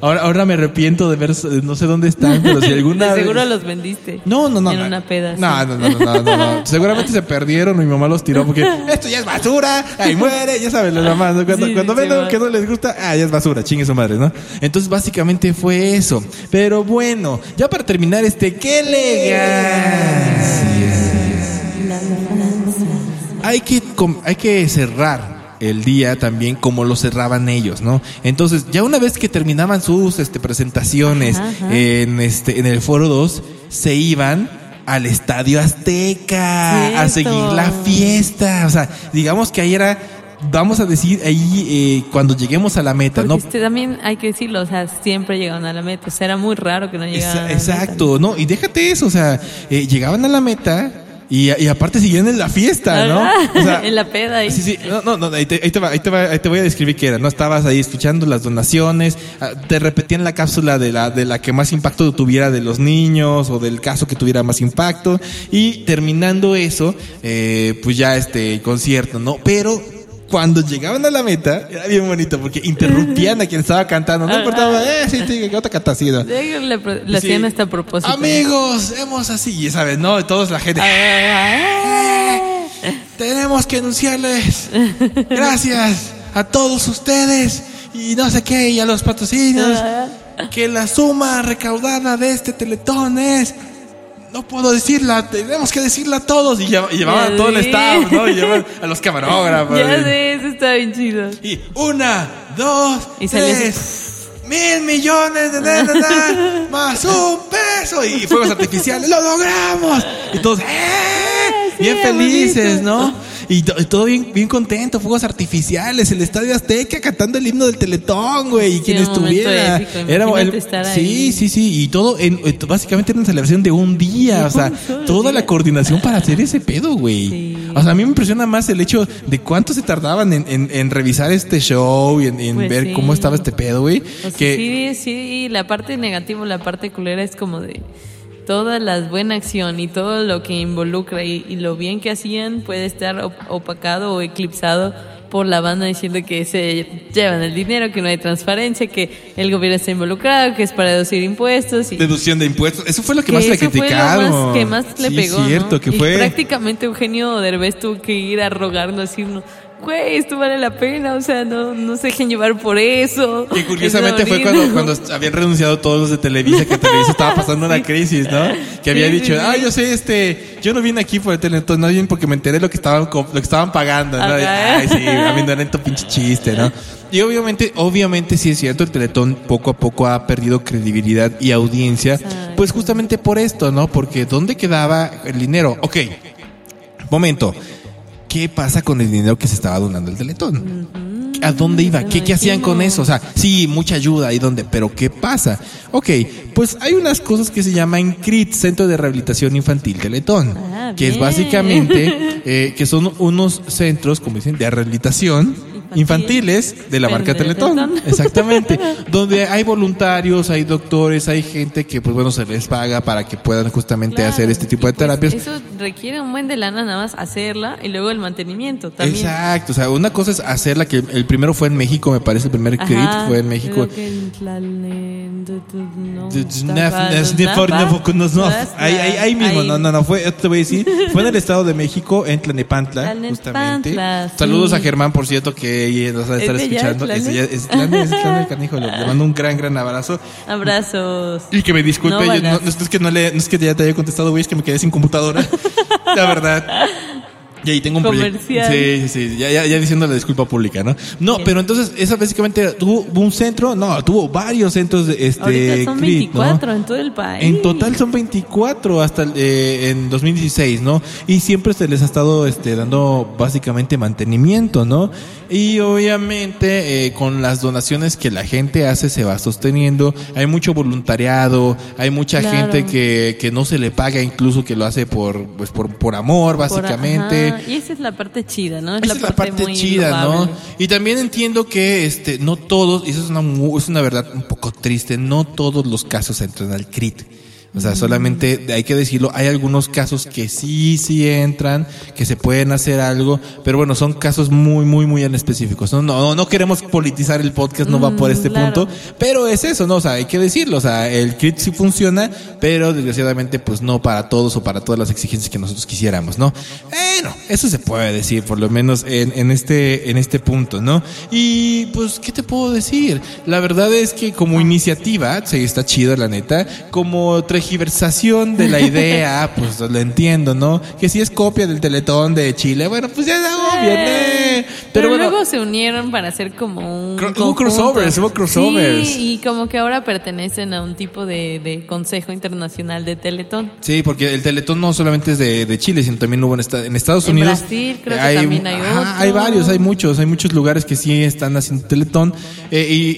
ahora, ahora me arrepiento de ver, no sé dónde están, pero si alguna De seguro vez- los vendiste. no, no, no. En no. una peda. No, no, no, no, no, no. Seguramente se perdieron. Mi mamá los tiró porque esto ya es basura. Ahí muere. Ya saben, las mamás. ¿no? Cuando, Sí, cuando sí, ven sí, que no les gusta, ah, ya es basura. Chingue su madre, ¿no? Entonces, básicamente fue eso. Pero bueno, ya para terminar este, ¡qué elegancia! Hay que, hay que cerrar el día también como lo cerraban ellos, ¿no? Entonces, ya una vez que terminaban sus este, presentaciones Ajá, ajá. en este en el Foro 2 se iban al Estadio Azteca a seguir la fiesta, o sea, digamos que ahí era vamos a decir ahí eh, cuando lleguemos a la meta, Porque ¿no? este, también hay que decirlo, o sea, siempre llegaban a la meta. O sea, era muy raro que no llegaran. Exa- a la meta. Exacto, no, y déjate eso, o sea, eh, llegaban a la meta y, y aparte seguían en la fiesta, ¿no? Ajá, O sea, en la peda ahí. Sí, sí, no, no, no, ahí te, ahí te va, ahí te va- ahí te voy a describir qué era, ¿no? Estabas ahí escuchando las donaciones, ah, te repetían la cápsula de la, de la que más impacto tuviera de los niños o del caso que tuviera más impacto y terminando eso, eh, pues ya este concierto, ¿no? Pero cuando llegaban a la meta, era bien bonito porque interrumpían a quien estaba cantando, no Ajá. importaba, eh, sí, sí, que otra canta así, ¿no? Le, le- Sí. hacían hasta a propósito. Amigos, hemos así, sabes, ¿no? Todos la gente. Ah, Tenemos que anunciarles gracias a todos ustedes y no sé qué, y a los patrocinios, que la suma recaudada de este teletón es. No puedo decirla, tenemos que decirla a todos. Y, lleva- y llevaban a todo el staff, ¿no? Y llevaban a los camarógrafos. Ya sé, eso está bien chido. y una, dos, Y tres, mil millones de na, na, na, más un peso y fuegos artificiales, lo logramos. Y todos, ¡eh! Sí, bien felices, bonito. ¿no? Y, to- y todo bien, bien contento, fuegos artificiales, el Estadio Azteca cantando el himno del Teletón, güey, y Sí, quien estuviera. épico, imagínate estar sí, ahí. sí, sí, y todo, en, eh, básicamente era una celebración de un día, o sea, toda día. la coordinación para hacer ese pedo, güey. Sí. O sea, a mí me impresiona más el hecho de cuánto se tardaban en, en- en revisar este show y en, en Pues ver sí. cómo estaba este pedo, güey. O sea, Que sí, sí, la parte negativa, la parte culera es como de toda la buena acción y todo lo que involucra y, y lo bien que hacían puede estar op- opacado o eclipsado por la banda diciendo que se llevan el dinero, que no hay transparencia, que el gobierno está involucrado, que es para deducir impuestos y deducción de impuestos, eso fue lo que, que más le criticaron. más que más le Sí, pegó, cierto, ¿no? que Y fue prácticamente Eugenio Derbez tuvo que ir a rogarnos, decirnos, güey, esto vale la pena, o sea, no, no se dejen llevar por eso. Que curiosamente Es fue cuando, cuando habían renunciado todos los de Televisa, que Televisa estaba pasando una crisis, ¿no? Que había dicho, ah, yo sé, este, yo no vine aquí por el Teletón, no vine porque me enteré lo que estaban, lo que estaban pagando, ¿no? Ajá. Ay, sí, a mí no era pinche chiste, ¿no? Y obviamente, obviamente sí es cierto, el Teletón poco a poco ha perdido credibilidad y audiencia, Exacto. pues justamente por esto, ¿no? Porque ¿dónde quedaba el dinero? Ok, momento. ¿Qué pasa con el dinero que se estaba donando el Teletón? ¿A dónde iba? ¿Qué, qué hacían con eso? O sea, sí, mucha ayuda ahí donde, pero ¿qué pasa? Ok, pues hay unas cosas que se llaman CRIT, Centro de Rehabilitación Infantil Teletón, Ah, que es básicamente, eh, que son unos centros, como dicen, de rehabilitación infantiles de la marca Teletón. Teletón. Exactamente. donde hay voluntarios, hay doctores, hay gente que, pues bueno, se les paga para que puedan justamente Claro, hacer este tipo de pues terapias. Eso requiere un buen de lana nada más hacerla y luego el mantenimiento también. Exacto, o sea, una cosa es hacerla que el primero fue en México, me parece, el primer Ajá, CRIT fue en México. Ahí, ahí, ahí mismo, Ahí. no, no, no, fue, te voy a decir, fue en el Estado de México, en Tlanepantla, justamente. Saludos a Germán, por cierto, que nos va a ¿Es estar escuchando. Tlane? Es, ella- es Tlane, es Tlane el canijo, le, mando un gran, gran abrazo. Abrazos. Y que me disculpe, No yo- no, no es que no, le, no es que ya te haya contestado, güey, es que me quedé sin computadora. La verdad. Y ahí tengo un proyecto. Comercial. Sí, sí, sí. Ya, ya, ya diciendo la disculpa pública, ¿no? No, pero entonces, esa básicamente tuvo un centro, no, tuvo varios centros de este. Ahorita son CRIT, ¿no? 24 en todo el país. En total son 24 hasta eh, en 2016, ¿no? Y siempre se les ha estado este, dando básicamente mantenimiento, ¿no? Y obviamente eh, con las donaciones que la gente hace se va sosteniendo. Hay mucho voluntariado, hay mucha Claro. gente que, que no se le paga, incluso que lo hace por, pues, por, por amor, básicamente. Y esa es la parte chida, ¿no? Esa es la parte muy chida, ¿no? Y también entiendo que este no todos, y eso es una, es una verdad un poco triste, no todos los casos entran al CRIT. O sea, solamente hay que decirlo, hay algunos casos que sí, sí entran, que se pueden hacer algo, pero bueno, son casos muy, muy, muy en específicos. No, no, no queremos politizar el podcast, no va por este Mm, claro. punto, pero es eso, ¿no? O sea, hay que decirlo, o sea, el CRIT sí funciona, pero desgraciadamente pues no para todos o para todas las exigencias que nosotros quisiéramos, ¿no? Bueno, eso se puede decir, por lo menos en, en este, en este punto, ¿no? Y pues, ¿qué te puedo decir? La verdad es que como iniciativa, sí, está chido, la neta, como tergiversación de la idea, pues lo entiendo, ¿no? Que si es copia del Teletón de Chile, bueno, pues ya bien, eh. Pero, Pero bueno, luego se unieron para hacer como un. Cro- hubo crossovers, hubo crossovers. Sí, y como que ahora pertenecen a un tipo de, de Consejo Internacional de Teletón. Sí, porque el Teletón no solamente es de, de Chile, sino también hubo en, esta- en Estados En Unidos. Brasil creo que también hay otro. hay varios, hay muchos, hay muchos lugares que sí están haciendo Teletón. eh, y,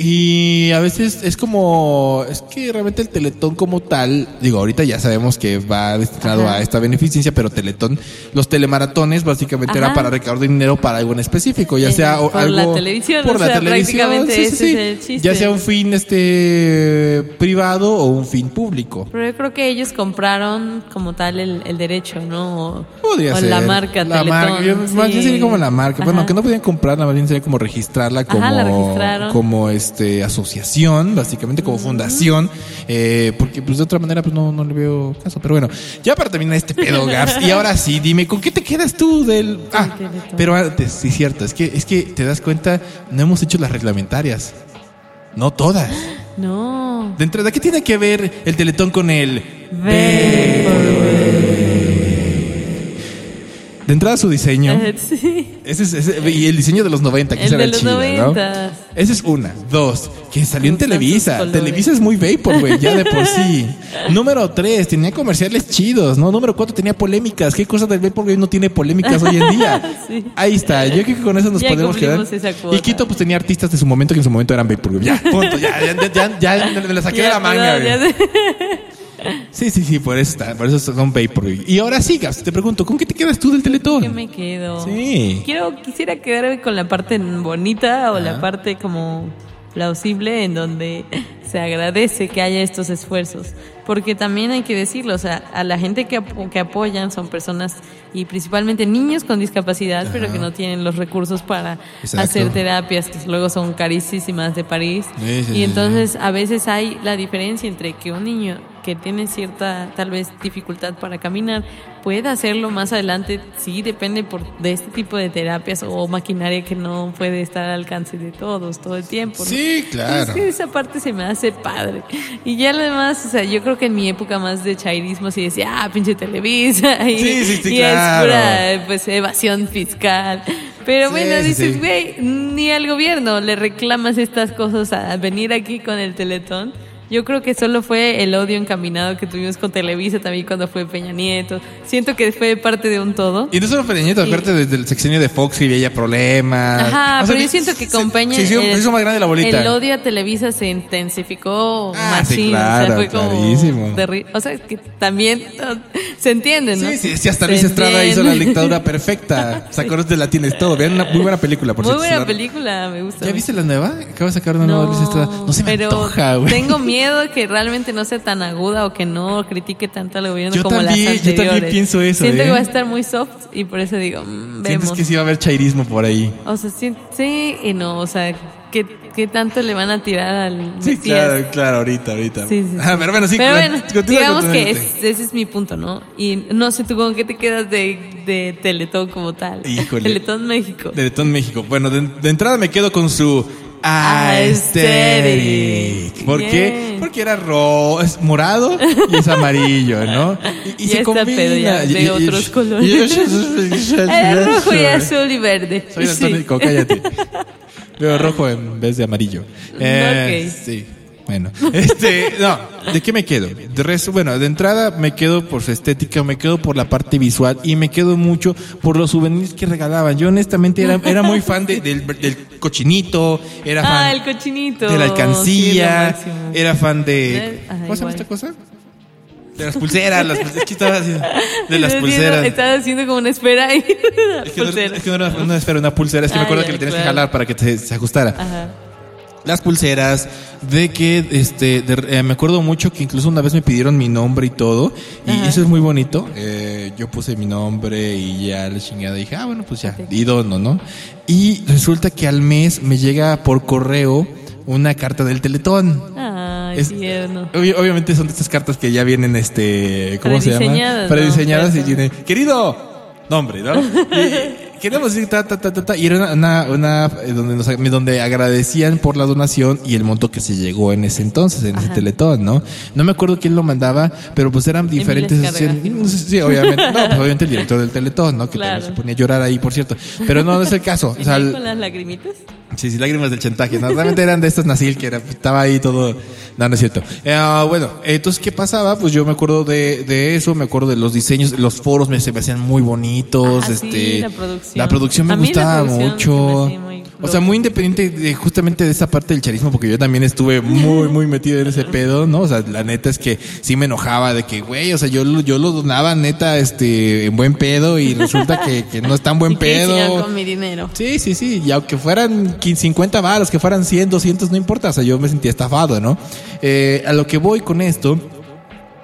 y a veces es como, es que realmente el Teletón como tal, digo, ahorita ya sabemos que va destinado Ajá. a esta beneficencia, pero Teletón, los telemaratones básicamente era para recaudar dinero para algo en específico, ya Eh, sea por algo la televisión, por o la sea, televisión, prácticamente sí, sí, ese sí. es el ya sea un fin este privado o un fin público. Pero yo creo que ellos compraron como tal el, el derecho, ¿no? O, Podría o ser. la marca La Teletón. marca. Yo, Más bien sería como la marca. Bueno, que no podían comprarla, más bien sería como registrarla como, como este asociación, básicamente como fundación, eh, porque pues de otra manera pues no, no le veo caso. Pero bueno, ya para terminar este pedo, Gaps, y ahora sí, dime, ¿con qué te quedas tú del... Ah, pero antes, sí, cierto, es que, es que te das cuenta, no hemos hecho las reglamentarias. No todas. No. De entrada, ¿qué tiene que ver el Teletón con el De entrada su diseño. sí. Ese es, ese- y el diseño de los 90, que El de los chido, ¿no? 90. Esa es una. Dos, que salió en Televisa. Televisa es muy vapor, güey, ya de por sí. Número tres, tenía comerciales chidos, ¿no? Número cuatro, tenía polémicas. ¿Qué cosa del vapor, güey, no tiene polémicas hoy en día? Sí. Ahí está. Yo creo que con eso nos Ya podemos quedar. Y Quito, pues tenía artistas de su momento que en su momento eran vapor, güey. Ya, punto. Ya, ya, ya, ya, ya me la saqué de Ya, la manga, güey. Sí, sí, sí, por eso está. Por eso son. Y ahora sí, Gas, te pregunto, ¿con qué te quedas tú del Teletón? ¿Qué me quedo? Sí. Quiero, quisiera quedarme con la parte bonita o la parte como plausible en donde se agradece que haya estos esfuerzos. Porque también hay que decirlo, o sea, a la gente que, apo- que apoyan son personas y principalmente niños con discapacidad, pero que no tienen los recursos para Exacto. hacer terapias que luego son carísimas de París. Sí, sí, sí, y entonces a veces hay la diferencia entre que un niño que tiene cierta tal vez dificultad para caminar pueda hacerlo más adelante, sí depende por de este tipo de terapias o maquinaria que no puede estar al alcance de todos todo el tiempo. ¿no? Sí, claro. Es que esa parte se me hace padre. Y ya lo demás, o sea, yo creo que en mi época más de chairismo sí decía, ah, pinche Televisa. Y, Sí, sí, sí, y claro. es pura pues, evasión fiscal. Pero bueno, dices, güey, ni al gobierno le reclamas estas cosas a venir aquí con el Teletón. Yo creo que solo fue el odio encaminado que tuvimos con Televisa también cuando fue Peña Nieto. Siento que fue parte de un todo. Y no solo Peña Nieto, Y- aparte desde el sexenio de Fox que había problemas. Ajá, O sea, pero yo siento que se- con Peña Se hizo, el- se hizo más grande la bolita. El odio a Televisa se intensifificó Ah, sí, machín, claro, o sea, fue como o sea, que también se entiende, ¿no? Sí, sí, sí, hasta Se Luis Estrada hizo la dictadura perfecta. Sacó de la tienes todo. Vean una muy buena película, por Muy buena La- película, me gusta. ¿Ya viste la nueva? Acaba de sacar una nueva Luis Estrada. No se me pero antoja, güey. tengo miedo que realmente no sea tan aguda o que no critique tanto al gobierno Yo como también, las yo también anteriores. pienso eso, Siento ¿eh? que va a estar muy soft y por eso digo, mm, Sientes vemos. que sí va a haber chairismo por ahí. O sea, sí, sí y no, o sea, ¿qué, qué tanto le van a tirar al Sí, Mesías? claro, claro, ahorita, ahorita. Sí, sí. Ah, pero bueno, sí. Pero bueno, digamos que es- ese es mi punto, ¿no? Y no sé tú con qué te quedas de, de Teletón como tal. Híjole. Teletón México. Teletón México. Bueno, de, de entrada me quedo con su aesthetic. ¿Por qué? Porque era rojo, es morado y es amarillo, ¿no? Y, se combina. Y- de otros colores. Era rojo y azul y verde. Soy Sí. daltónico, cállate. Veo rojo en vez de amarillo. Eh, Ok. Sí. Bueno, este, no, ¿de qué me quedo? De resto, bueno, de entrada me quedo por su estética, me quedo por la parte visual y me quedo mucho por los souvenirs que regalaban. Yo honestamente era, era muy fan de- del, del cochinito, era fan Ah, el cochinito. de la alcancía, era fan de... Ajá, ¿Cómo se llama igual. esta cosa? De las pulseras, las pulseras. ¿Qué estaba haciendo? De las pulseras. Estaba haciendo como una espera y Es que, no, es que no era una esfera, una pulsera. Es que me Ah, acuerdo ya, que le tenías que jalar para que te- se ajustara. Ajá. Las pulseras, de que, este, de- eh, me acuerdo mucho que incluso una vez me pidieron mi nombre y todo, y Ajá. eso es muy bonito. Eh, yo puse mi nombre y ya la chingada dije, ah, bueno, pues ya, y dono, ¿no? Y resulta que al mes me llega por correo una carta del Teletón. Ay, Es- tierno. Obvi- obviamente son de estas cartas que ya vienen, este, ¿cómo se llama? Prediseñadas, ¿no? Prediseñadas y Perfecto. tiene, querido, nombre, ¿no? Queremos decir ta, ta, ta, ta, ta, y era una, una, una, eh, donde, nos, donde agradecían por la donación y el monto que se llegó en ese entonces, en ese teletón, ¿no? No me acuerdo quién lo mandaba, pero pues eran diferentes. Sí, obviamente. No, pues obviamente el director del teletón, ¿no? Que Claro. también se ponía a llorar ahí, por cierto. Pero no, no es el caso. O sea, ¿Venía el- con las lagrimitas? Sí, sí, lágrimas del chantaje. No, realmente eran de estos Nasil que era, estaba ahí todo. No, no es cierto. Eh, ah, bueno, entonces, ¿qué pasaba? Pues yo me acuerdo de, de eso, me acuerdo de los diseños, los foros me, se me hacían muy bonitos. Ah, sí, este, la producción. La producción me A gustaba producción mucho. se me O sea, muy independiente de justamente de esa parte del charismo, porque yo también estuve muy, muy metido en ese pedo, ¿no? O sea, la neta es que sí me enojaba de que, güey, o sea, yo, lo- yo lo donaba neta, este, en buen pedo y resulta que, que no es tan buen ¿Y qué hicieron pedo. con mi dinero? Sí, sí, sí. Y aunque fueran 15, 50 varos, que fueran 100, 200, no importa. O sea, yo me sentía estafado, ¿no? Eh, a lo que voy con esto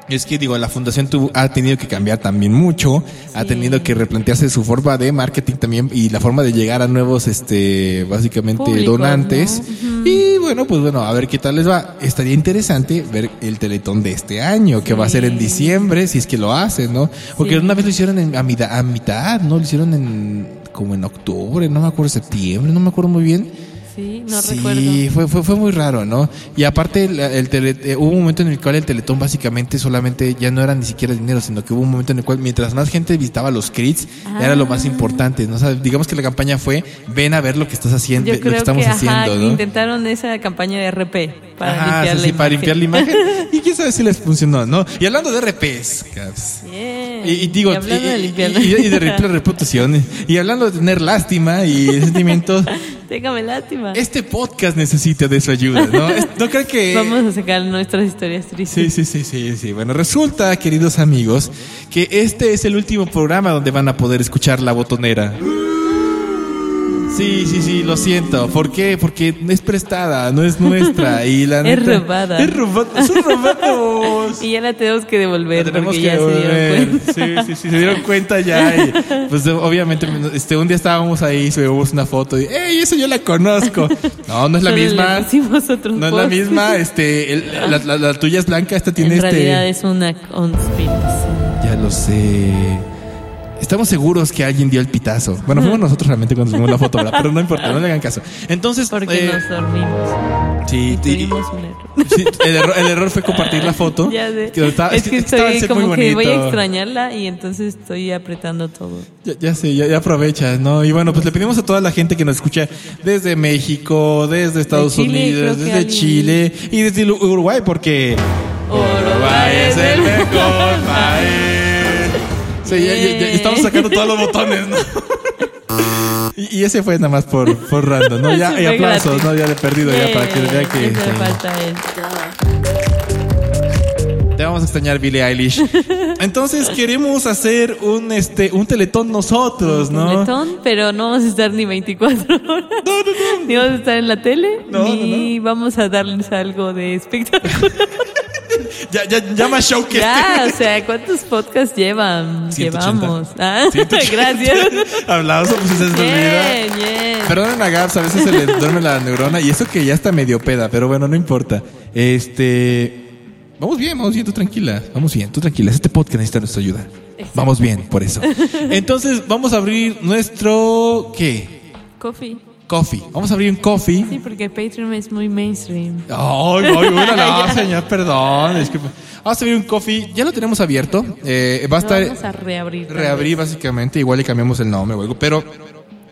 es que, digo, la fundación tuvo- ha tenido que cambiar también mucho. Ha tenido que replantearse su forma de marketing también y la forma de llegar a nuevos, este, básicamente, Públicos, donantes. ¿no? Y bueno, pues bueno, a ver qué tal les va. Estaría interesante ver el teletón de este año, que va a ser en diciembre, si es que lo hacen, ¿no? Porque Sí. una vez lo hicieron en, a, mitad, a mitad, ¿no? Lo hicieron en como en octubre, no me acuerdo, septiembre, no me acuerdo muy bien. Sí, no sí, recuerdo. Fue, fue, fue muy raro, ¿no? Y aparte, el, el tele- eh, hubo un momento en el cual el Teletón básicamente solamente ya no era ni siquiera dinero, sino que hubo un momento en el cual mientras más gente visitaba los crits, era lo más Ah. importante, ¿no? O sea, digamos que la campaña fue, ven a ver lo que estás haciendo, Yo lo que estamos que ajá, haciendo, ¿no? intentaron esa campaña de RP para Ajá, limpiar sí, la sí, para imagen. limpiar la imagen. y quién sabe si les funcionó, ¿no? Y hablando de RPs, Bien. Y, y digo, Y de limpiar y- de y hablando de tener lástima y sentimientos, Téngame lástima. este podcast necesita de su ayuda, ¿no? No creo que... Vamos a sacar nuestras historias tristes. Sí, sí, sí, sí, sí. Bueno, resulta, queridos amigos, que este es el último programa donde van a poder escuchar la botonera. Sí, sí, sí, lo siento. ¿Por qué? Porque es prestada, no es nuestra. Y la Es neta- robada. Es robada. Son robados. Y ya la tenemos que devolver La tenemos porque que ya se devolver. dieron cuenta. Sí, sí, sí, se dieron cuenta ya. Y, pues obviamente, este, un día estábamos ahí, subimos una foto y, ¡ey, eso yo la conozco! No, no es la misma. No es la misma. Este, el- la, la- la tuya es blanca, esta tiene En este. realidad es una conspiración. Ya lo sé. Estamos seguros que alguien dio el pitazo. Bueno, fuimos nosotros realmente cuando subimos la foto, ¿verdad? pero no importa, no le hagan caso. Entonces, Porque eh, nos dormimos. sí, Y tuvimos un error. sí, el, error, el error fue compartir la foto. Ya sé. Que estaba- es que estaba estoy set muy como que voy a extrañarla y entonces estoy apretando todo. Ya, ya sé, ya, ya aprovechas, ¿no? Y bueno, pues le pedimos a toda la gente que nos escucha desde México, desde Estados Chile, Unidos, desde alguien- Chile y desde Uruguay, porque Uruguay es el mejor país. Sí, ya, ya- ya estamos sacando todos los botones, ¿no? Y, y ese fue nada más por, por random, ¿no? Ya, y aplausos, gratis. ¿no? Ya de perdido, ya para que vean que... Eso me falta él. Te vamos a extrañar, Billie Eilish. Entonces queremos hacer un este un teletón nosotros, ¿no? Teletón, pero no vamos a estar ni 24 horas. Ni vamos a estar en la tele, No, ni vamos a darles algo de espectáculo. Ya, ya, ya más show que ya, este. o sea, ¿cuántos podcasts llevan? 180. Llevamos. Ah, 180. gracias. Aplausos, pues se. Bien, bien. Perdonen a Gabs, a veces se le duerme la neurona y eso que ya está medio peda, pero bueno, no importa. Este. Vamos bien, vamos bien, tú tranquila. Vamos bien, tú tranquila. Este podcast necesita nuestra ayuda. Vamos bien, por eso. Entonces, vamos a abrir nuestro. ¿Qué? Coffee. Coffee. Vamos a abrir un coffee. Sí, porque Patreon es muy mainstream. Ay, bueno, no, señor, perdón. Es que vamos a abrir un coffee. Ya lo tenemos abierto. Eh, va a Lo estar. vamos a reabrir. reabrir básicamente, igual le cambiamos el nombre o algo, pero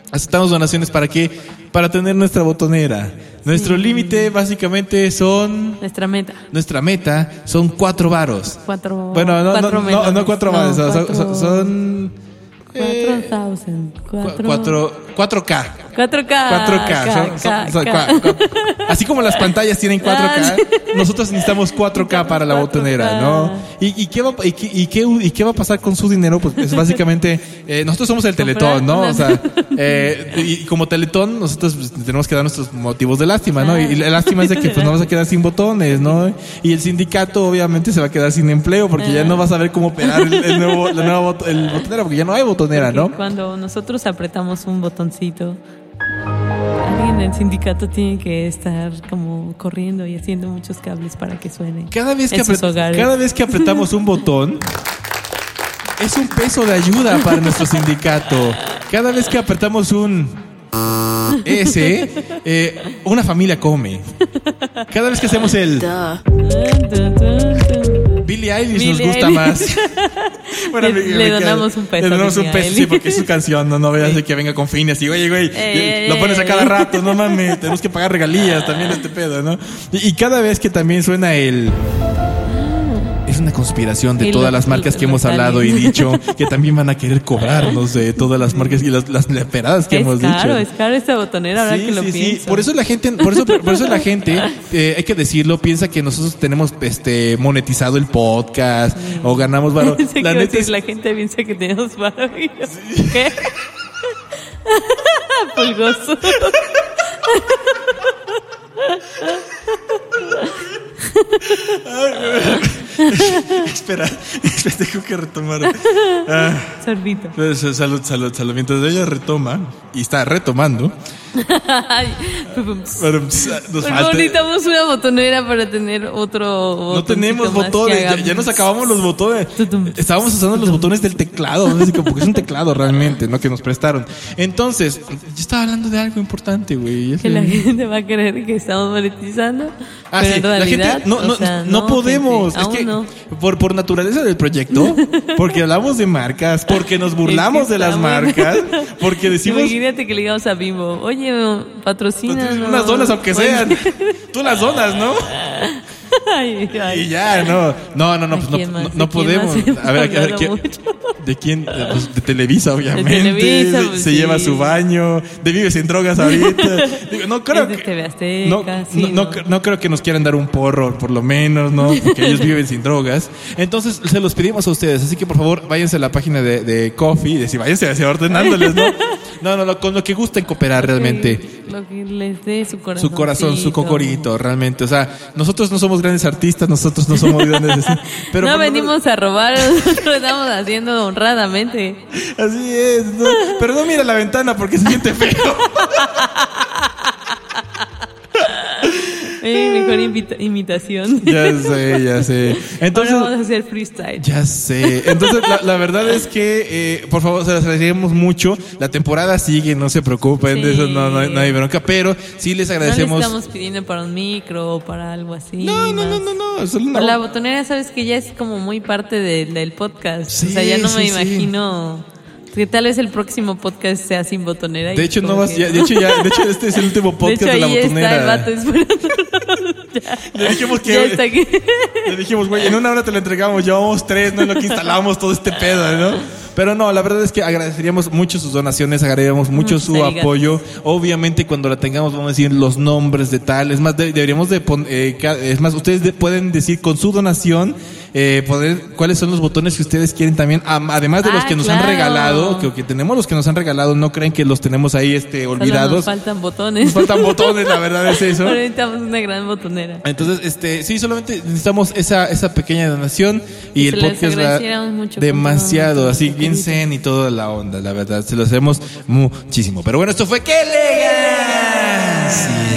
aceptamos donaciones para qué? Para tener nuestra botonera. Nuestro límite básicamente son Nuestra meta. nuestra meta son cuatro varos. Cuatro. Bueno, no, cuatro no, no, no cuatro No, son, cuatro- son, Cuatro thousand. cu- Cuatro. cuatro, cuatro K. 4K. 4K. son- son- son- K. cua- cua- así como las pantallas tienen 4K, nosotros necesitamos 4K para la 4K. botonera, ¿no? ¿Y, y qué va, y, qué, y, qué, y qué va a pasar con su dinero? Pues es básicamente, eh, nosotros somos el Teletón, ¿no? O sea, eh, y como Teletón, nosotros pues, tenemos que dar nuestros motivos de lástima, ¿no? Y la lástima es de que pues nos vamos a quedar sin botones, ¿no? Y el sindicato obviamente se va a quedar sin empleo porque ya no va a saber cómo operar el, el nuevo, la nueva bot- el botonera porque ya no hay botonera, ¿no? Cuando nosotros apretamos un botoncito, alguien del sindicato tiene que estar como corriendo y haciendo muchos cables para que suene. Cada vez que, en sus apret- hogares. cada vez que apretamos un botón, es un peso de ayuda para nuestro sindicato. Cada vez que apretamos un S, eh, una familia come. Cada vez que hacemos el Billie Eilish Billie nos gusta Eilish. más. Le- me- le me donamos un peso Le donamos un peso, sí, porque es su canción. No, no veas de que venga con fines y, oye, güey, Eh. lo pones a cada rato, no mames, tenemos que pagar regalías también este pedo, ¿no? Y, y cada vez que también suena el. Una conspiración de todas las marcas que hemos hablado y dicho que también van a querer cobrarnos de todas las marcas y las, las leperadas que Es hemos caro, dicho. es caro esta botonera ahora Sí, que lo sí, sí. pienso. Por eso la gente, por eso, por eso la gente, eh, hay que decirlo, piensa que nosotros tenemos este monetizado el podcast o ganamos varo. La neta es, gente piensa que tenemos varo. ¿Qué? Pulgoso. espera, espera, tengo que retomar. Ah, Sorbito. pues, salud, salud, salud. Mientras ella retoma y está retomando, Ay, pum, pum. pero, pss, nos Pero falta. necesitamos una botonera para tener otro No botoncito tenemos que botones, ya, ya nos acabamos los botones. Estábamos usando los botones del teclado, ¿no? Porque es un teclado realmente, ¿no? Que nos prestaron. Entonces, yo estaba hablando de algo importante, güey. Que la gente va a creer que estamos monetizando. Ah, pero sí, en realidad, la gente no, no, sea, no podemos. es aún que no. por, por naturaleza del proyecto, porque hablamos de marcas, porque nos burlamos Es que de las marcas, porque decimos Imagínate que le digamos a Bimbo, oye, patrocina. unas donas aunque sean. Tú las donas, ¿no? ay, ay. Y ya, no. No, no, no, ¿A pues no, no, ¿De podemos. A ver, a ver. ¿de quién? Eh, pues, de Televisa, obviamente. Televisa, se, pues, se sí. lleva su baño. De Vives en Drogas ahorita. Digo, no creo Es de que. TV Azteca, no, sí, no, no, creo que nos quieran dar un porro, por lo menos, ¿no? Porque ellos viven sin drogas. Entonces, se los pedimos a ustedes. Así que, por favor, váyanse a la página de, de Coffee. Decir, váyanse hacia ordenándoles, ¿no? No, no, no, con lo que gusten cooperar realmente. Lo que les dé su corazón. Su corazón, su cocorito, realmente. O sea, nosotros no somos grandes artistas, nosotros no somos grandes. Pero no menos- venimos a robar, nosotros lo estamos haciendo honradamente. Así es. no. Pero no mira la ventana porque se siente feo. Eh, mejor invita- imitación. ya sé, ya sé. Entonces. Ahora vamos a hacer freestyle. Ya sé. Entonces, la, la verdad es que, eh, por favor, se las agradecemos mucho. La temporada sigue, no se preocupen, de eso no, no, hay- no hay bronca. Pero sí les No le agradecemos. estamos pidiendo para un micro o para algo así. no, no, no, no, no, solo La botonera, sabes que ya es como muy parte de- del podcast. Sí, o sea, ya no me sí, imagino que tal vez el próximo podcast sea sin botonera. y De hecho, no vas, que- ya- de hecho, ya, de hecho, este es el último De podcast hecho, de, la ahí está el botonera. vato esperando. ya, Le dijimos que. ya está aquí. Le dijimos, güey, en una hora te lo entregamos, llevamos tres, no en lo que instalamos todo este pedo, ¿no? Pero no, la verdad es que agradeceríamos mucho sus donaciones, agradeceríamos mucho su apoyo. Obviamente cuando la tengamos vamos a decir los nombres de tal. Es más, de- deberíamos de poner, es más, ustedes de- pueden decir con su donación, eh, poder, cuáles son los botones que ustedes quieren también, am- además de los Ah, que nos han regalado, que, que tenemos los que nos han regalado, no creen que los tenemos ahí este Solo olvidados. nos faltan botones. Nos faltan botones, la verdad es eso. Necesitamos una gran botonera. Entonces, este, sí, solamente necesitamos esa, esa pequeña donación y Y el podcast va mucho demasiado, así bien zen y toda la onda, la verdad, se lo hacemos muchísimo. Pero bueno, esto fue ¡Qué elegancia!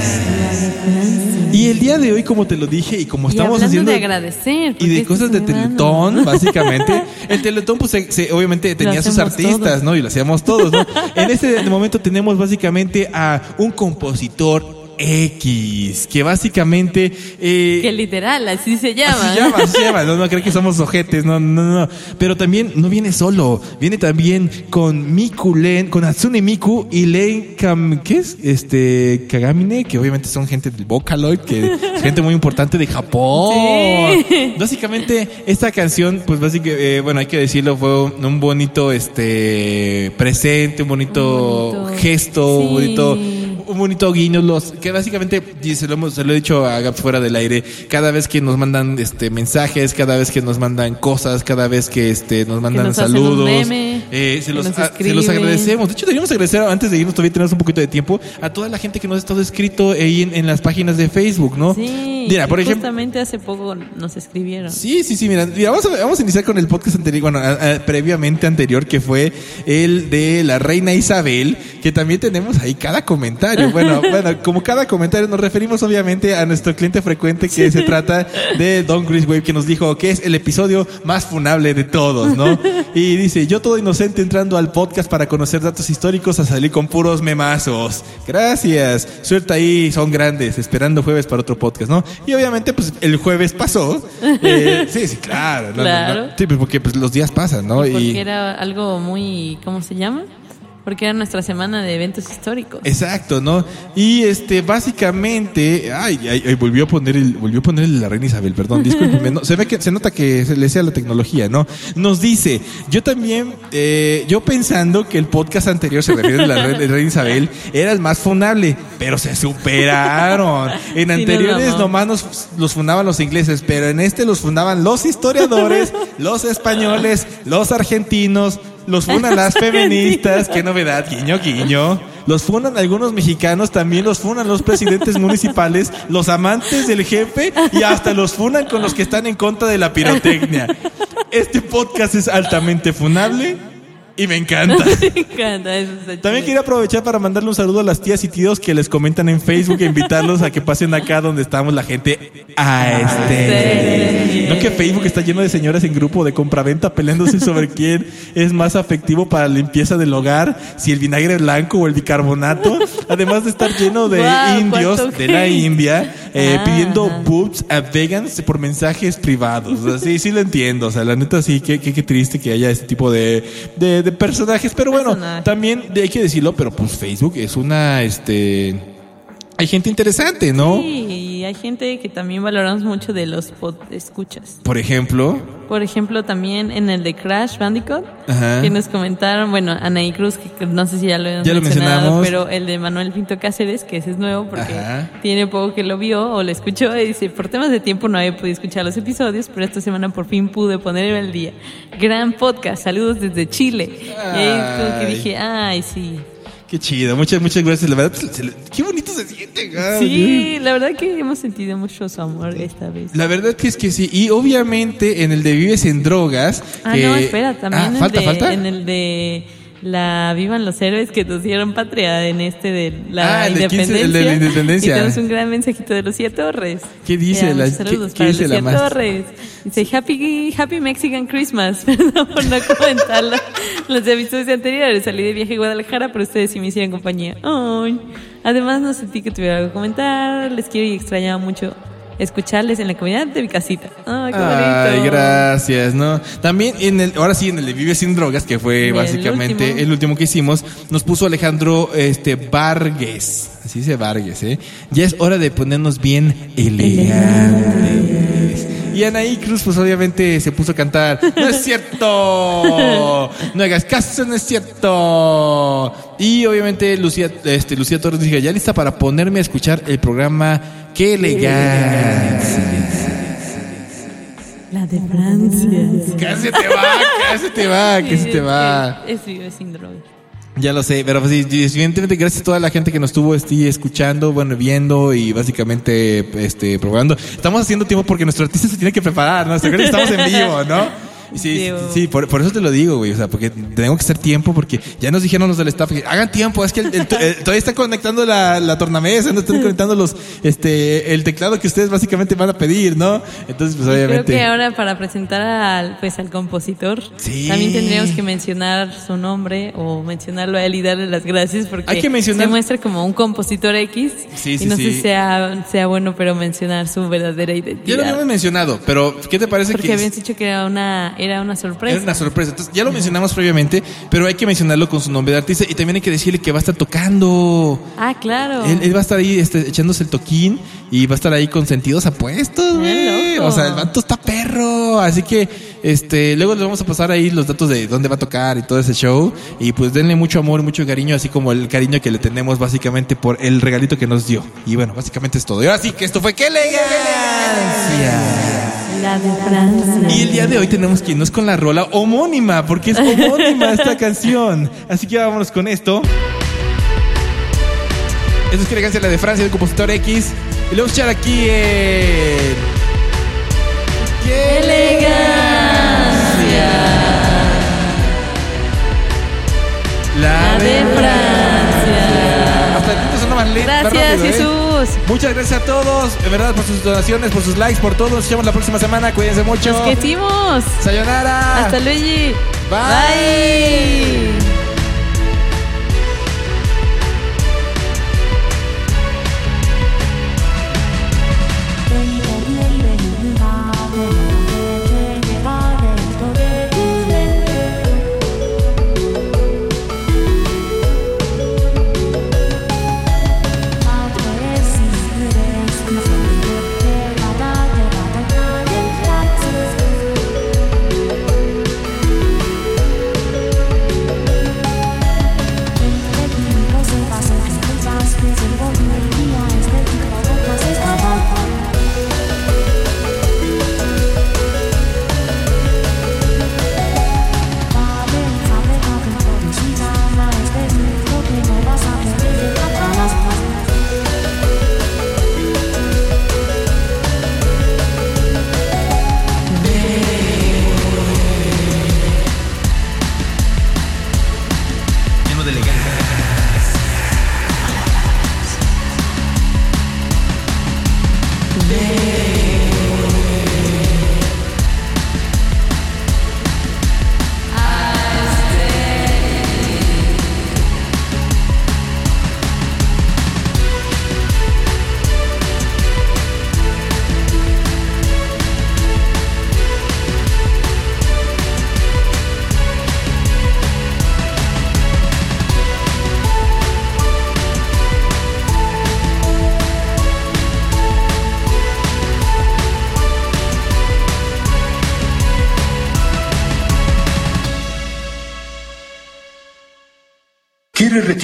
Y el día de hoy, como te lo dije y como Y estamos haciendo de agradecer. y de cosas de. Teletón, básicamente. El Teletón, pues, se- se- obviamente tenía sus artistas, todos. ¿no? Y lo hacíamos todos, ¿no? En este momento tenemos básicamente a un compositor X, que básicamente... eh, Que literal, así se llama. Así se llama, así se llama. No, no creo que somos ojetes, no, no, no. Pero también no viene solo. Viene también con Miku Len, con Hatsune Miku y Len Kam, ¿qué es? Este, Kagamine, que obviamente son gente del Vocaloid, que es gente muy importante de Japón. Sí. Básicamente, esta canción, pues básicamente, eh, bueno, hay que decirlo, fue un, bonito, este, presente, un bonito, Un bonito- gesto, un bonito un bonito guiño, los que básicamente y se lo, hemos, se lo he dicho a Gaps fuera del aire, cada vez que nos mandan este mensajes, cada vez que nos mandan cosas, cada vez que este nos mandan nos saludos, meme, eh, se, los, nos a- se los agradecemos. De hecho, deberíamos agradecer antes de irnos, todavía tenemos un poquito de tiempo, a toda la gente que nos ha estado escrito ahí en, en las páginas de Facebook, ¿no? Sí, Mira, por ejemplo, justamente hace poco nos escribieron. Sí, sí, sí, mira, mira, vamos, a, vamos a iniciar con el podcast anterior, bueno, a- a- previamente anterior, que fue el de la reina Isabel, que también tenemos ahí cada comentario. Bueno, bueno, como cada comentario nos referimos obviamente a nuestro cliente frecuente que se trata de Don Chris Wave, que nos dijo que es el episodio más funable de todos, ¿no? Y dice, yo todo inocente entrando al podcast para conocer datos históricos a salir con puros memazos. Gracias. Suerte ahí, son grandes, esperando jueves para otro podcast, ¿no? Y obviamente, pues el jueves pasó. Eh, sí, sí, claro. no, no, no. Claro. Sí, pues porque pues, los días pasan, ¿no? Porque era algo muy, ¿cómo se llama? Porque era nuestra semana de eventos históricos. Exacto, ¿no? Y este, básicamente, ay, ay, ay, volvió a poner el, volvió a poner la reina Isabel, perdón, discúlpeme, no, se ve que, se nota que se le sea la tecnología, ¿no? Nos dice, yo también, eh, yo pensando que el podcast anterior se refiere a la reina Isabel, era el más funable, pero se superaron. En Sí, anteriores nos mamó. nomás nos, los fundaban los ingleses, pero en este los fundaban los historiadores, los españoles, los argentinos, los funan las feministas, qué novedad, guiño, guiño. Los funan algunos mexicanos, también los funan los presidentes municipales, los amantes del jefe y hasta los funan con los que están en contra de la pirotecnia. Este podcast es altamente funable y me encanta. Me encanta, eso está También quiero aprovechar para mandarle un saludo a las tías y tíos que les comentan en Facebook e invitarlos a que pasen acá donde estamos la gente a este. No que Facebook está lleno de señoras en grupo de compraventa peleándose sobre quién es más afectivo para la limpieza del hogar, si el vinagre blanco o el bicarbonato, además de estar lleno de indios de la. India eh, Ah. pidiendo boobs a vegans por mensajes privados. O sea, sí, sí lo entiendo. O sea, la neta sí, qué, qué, qué triste que haya este tipo de, de, de personajes. Pero bueno, también hay que decirlo, pero pues Facebook es una, este... Hay gente interesante, ¿no? Sí, hay gente que también valoramos mucho de los pod escuchas. Por ejemplo, Por ejemplo, también en el de Crash Bandicoot, Ajá. que nos comentaron, bueno, Anaí Cruz, que no sé si ya lo hemos Ya lo mencionado, mencionamos. pero el de Manuel Pinto Cáceres, que ese es nuevo porque Ajá. tiene poco que lo vio o lo escuchó, y dice, por temas de tiempo no había podido escuchar los episodios, pero esta semana por fin pude ponerme al día. Gran podcast, saludos desde Chile. Y ahí como que dije, ay, sí. Qué chido. Muchas, muchas gracias. La verdad, se le- qué bonito se siente. ah, Sí, la verdad que hemos sentido mucho su amor esta vez. La verdad que es que sí. Y obviamente en el de Vives en Drogas. Ah, no, espera, también Ah, en, falta, de, falta. en el de la Vivan los héroes que nos dieron patria en este de la Ah, el del 15 independencia. el de la independencia. Y tenemos un gran mensajito de Lucía Torres. ¿Qué dice la- saludos qué- qué para dice la Lucía más? Torres. Dice Happy, Happy Mexican Christmas. Perdón por no comentarlo. Los episodios anteriores salí de viaje a Guadalajara, pero ustedes sí me hicieron compañía. Ay. Además, no sentí que tuviera algo que comentar. Les quiero y extrañaba mucho escucharles en la comunidad de mi casita. Ay, qué Ay, bonito. gracias, ¿no? También en el, ahora sí, en el de Vive sin drogas, que fue El básicamente último. el último que hicimos, nos puso Alejandro este Vargas. Así dice Vargas, ¿eh? Ya es hora de ponernos bien elegantes. Y Anaí Cruz, pues obviamente se puso a cantar. ¡No es cierto! No hagas caso, no es cierto. Y obviamente Lucía, este, Lucía Torres dijo, ya lista para ponerme a escuchar el programa ¡Qué elegancia! La de Francia. Casi te va, casi te va, casi te va. Es, vive sin drogas. Ya lo sé, pero pues, evidentemente gracias a toda la gente que nos estuvo este, escuchando, bueno, viendo y básicamente este probando. Estamos haciendo tiempo porque nuestro artista se tiene que preparar, ¿no? Estamos en vivo, ¿no? Sí, sí, por, por eso te lo digo, güey. O sea, porque tengo que hacer tiempo porque ya nos dijeron los del staff que hagan tiempo. Es que el- el- el- todavía está conectando la, la tornamesa, no están conectando los, este, el teclado que ustedes básicamente van a pedir, ¿no? Entonces, pues Creo obviamente. que ahora para presentar al, pues, al compositor, Sí. también tendríamos que mencionar su nombre o mencionarlo a él y darle las gracias porque Hay que mencionar- se muestra como un compositor X Sí, y sí, no sí. sé si sea, sea bueno, pero mencionar su verdadera Ya lo identidad. habíamos mencionado, pero ¿qué te parece porque que habían dicho que era una, era una sorpresa. Era una sorpresa. Entonces, ya lo mencionamos previamente, pero hay que mencionarlo con su nombre de artista y también hay que decirle que va a estar tocando. Ah, claro. Él, él va a estar ahí este, echándose el toquín y va a estar ahí con sentidos apuestos, güey. O sea, el vato está perro. Así que, este, luego les vamos a pasar ahí los datos de dónde va a tocar y todo ese show. Y pues denle mucho amor, mucho cariño, así como el cariño que le tenemos básicamente por el regalito que nos dio. Y bueno, básicamente es todo. Y ahora sí que esto fue ¡Qué elegancia! La de Francia. Y el día de hoy tenemos que irnos con la rola homónima, porque es homónima esta canción. Así que vámonos con esto. Esto es que elegancia la de Francia, del compositor X. Y lo vamos a echar aquí en. ¡Qué elegancia! La, de Francia. Hasta el punto sonó más lento, Gracias, rápido, Muchas gracias a todos, de verdad, por sus donaciones, por sus likes, por todo. Nos vemos la próxima semana. Cuídense mucho. Nos quisimos. Sayonara. Hasta Luigi. Bye. Bye.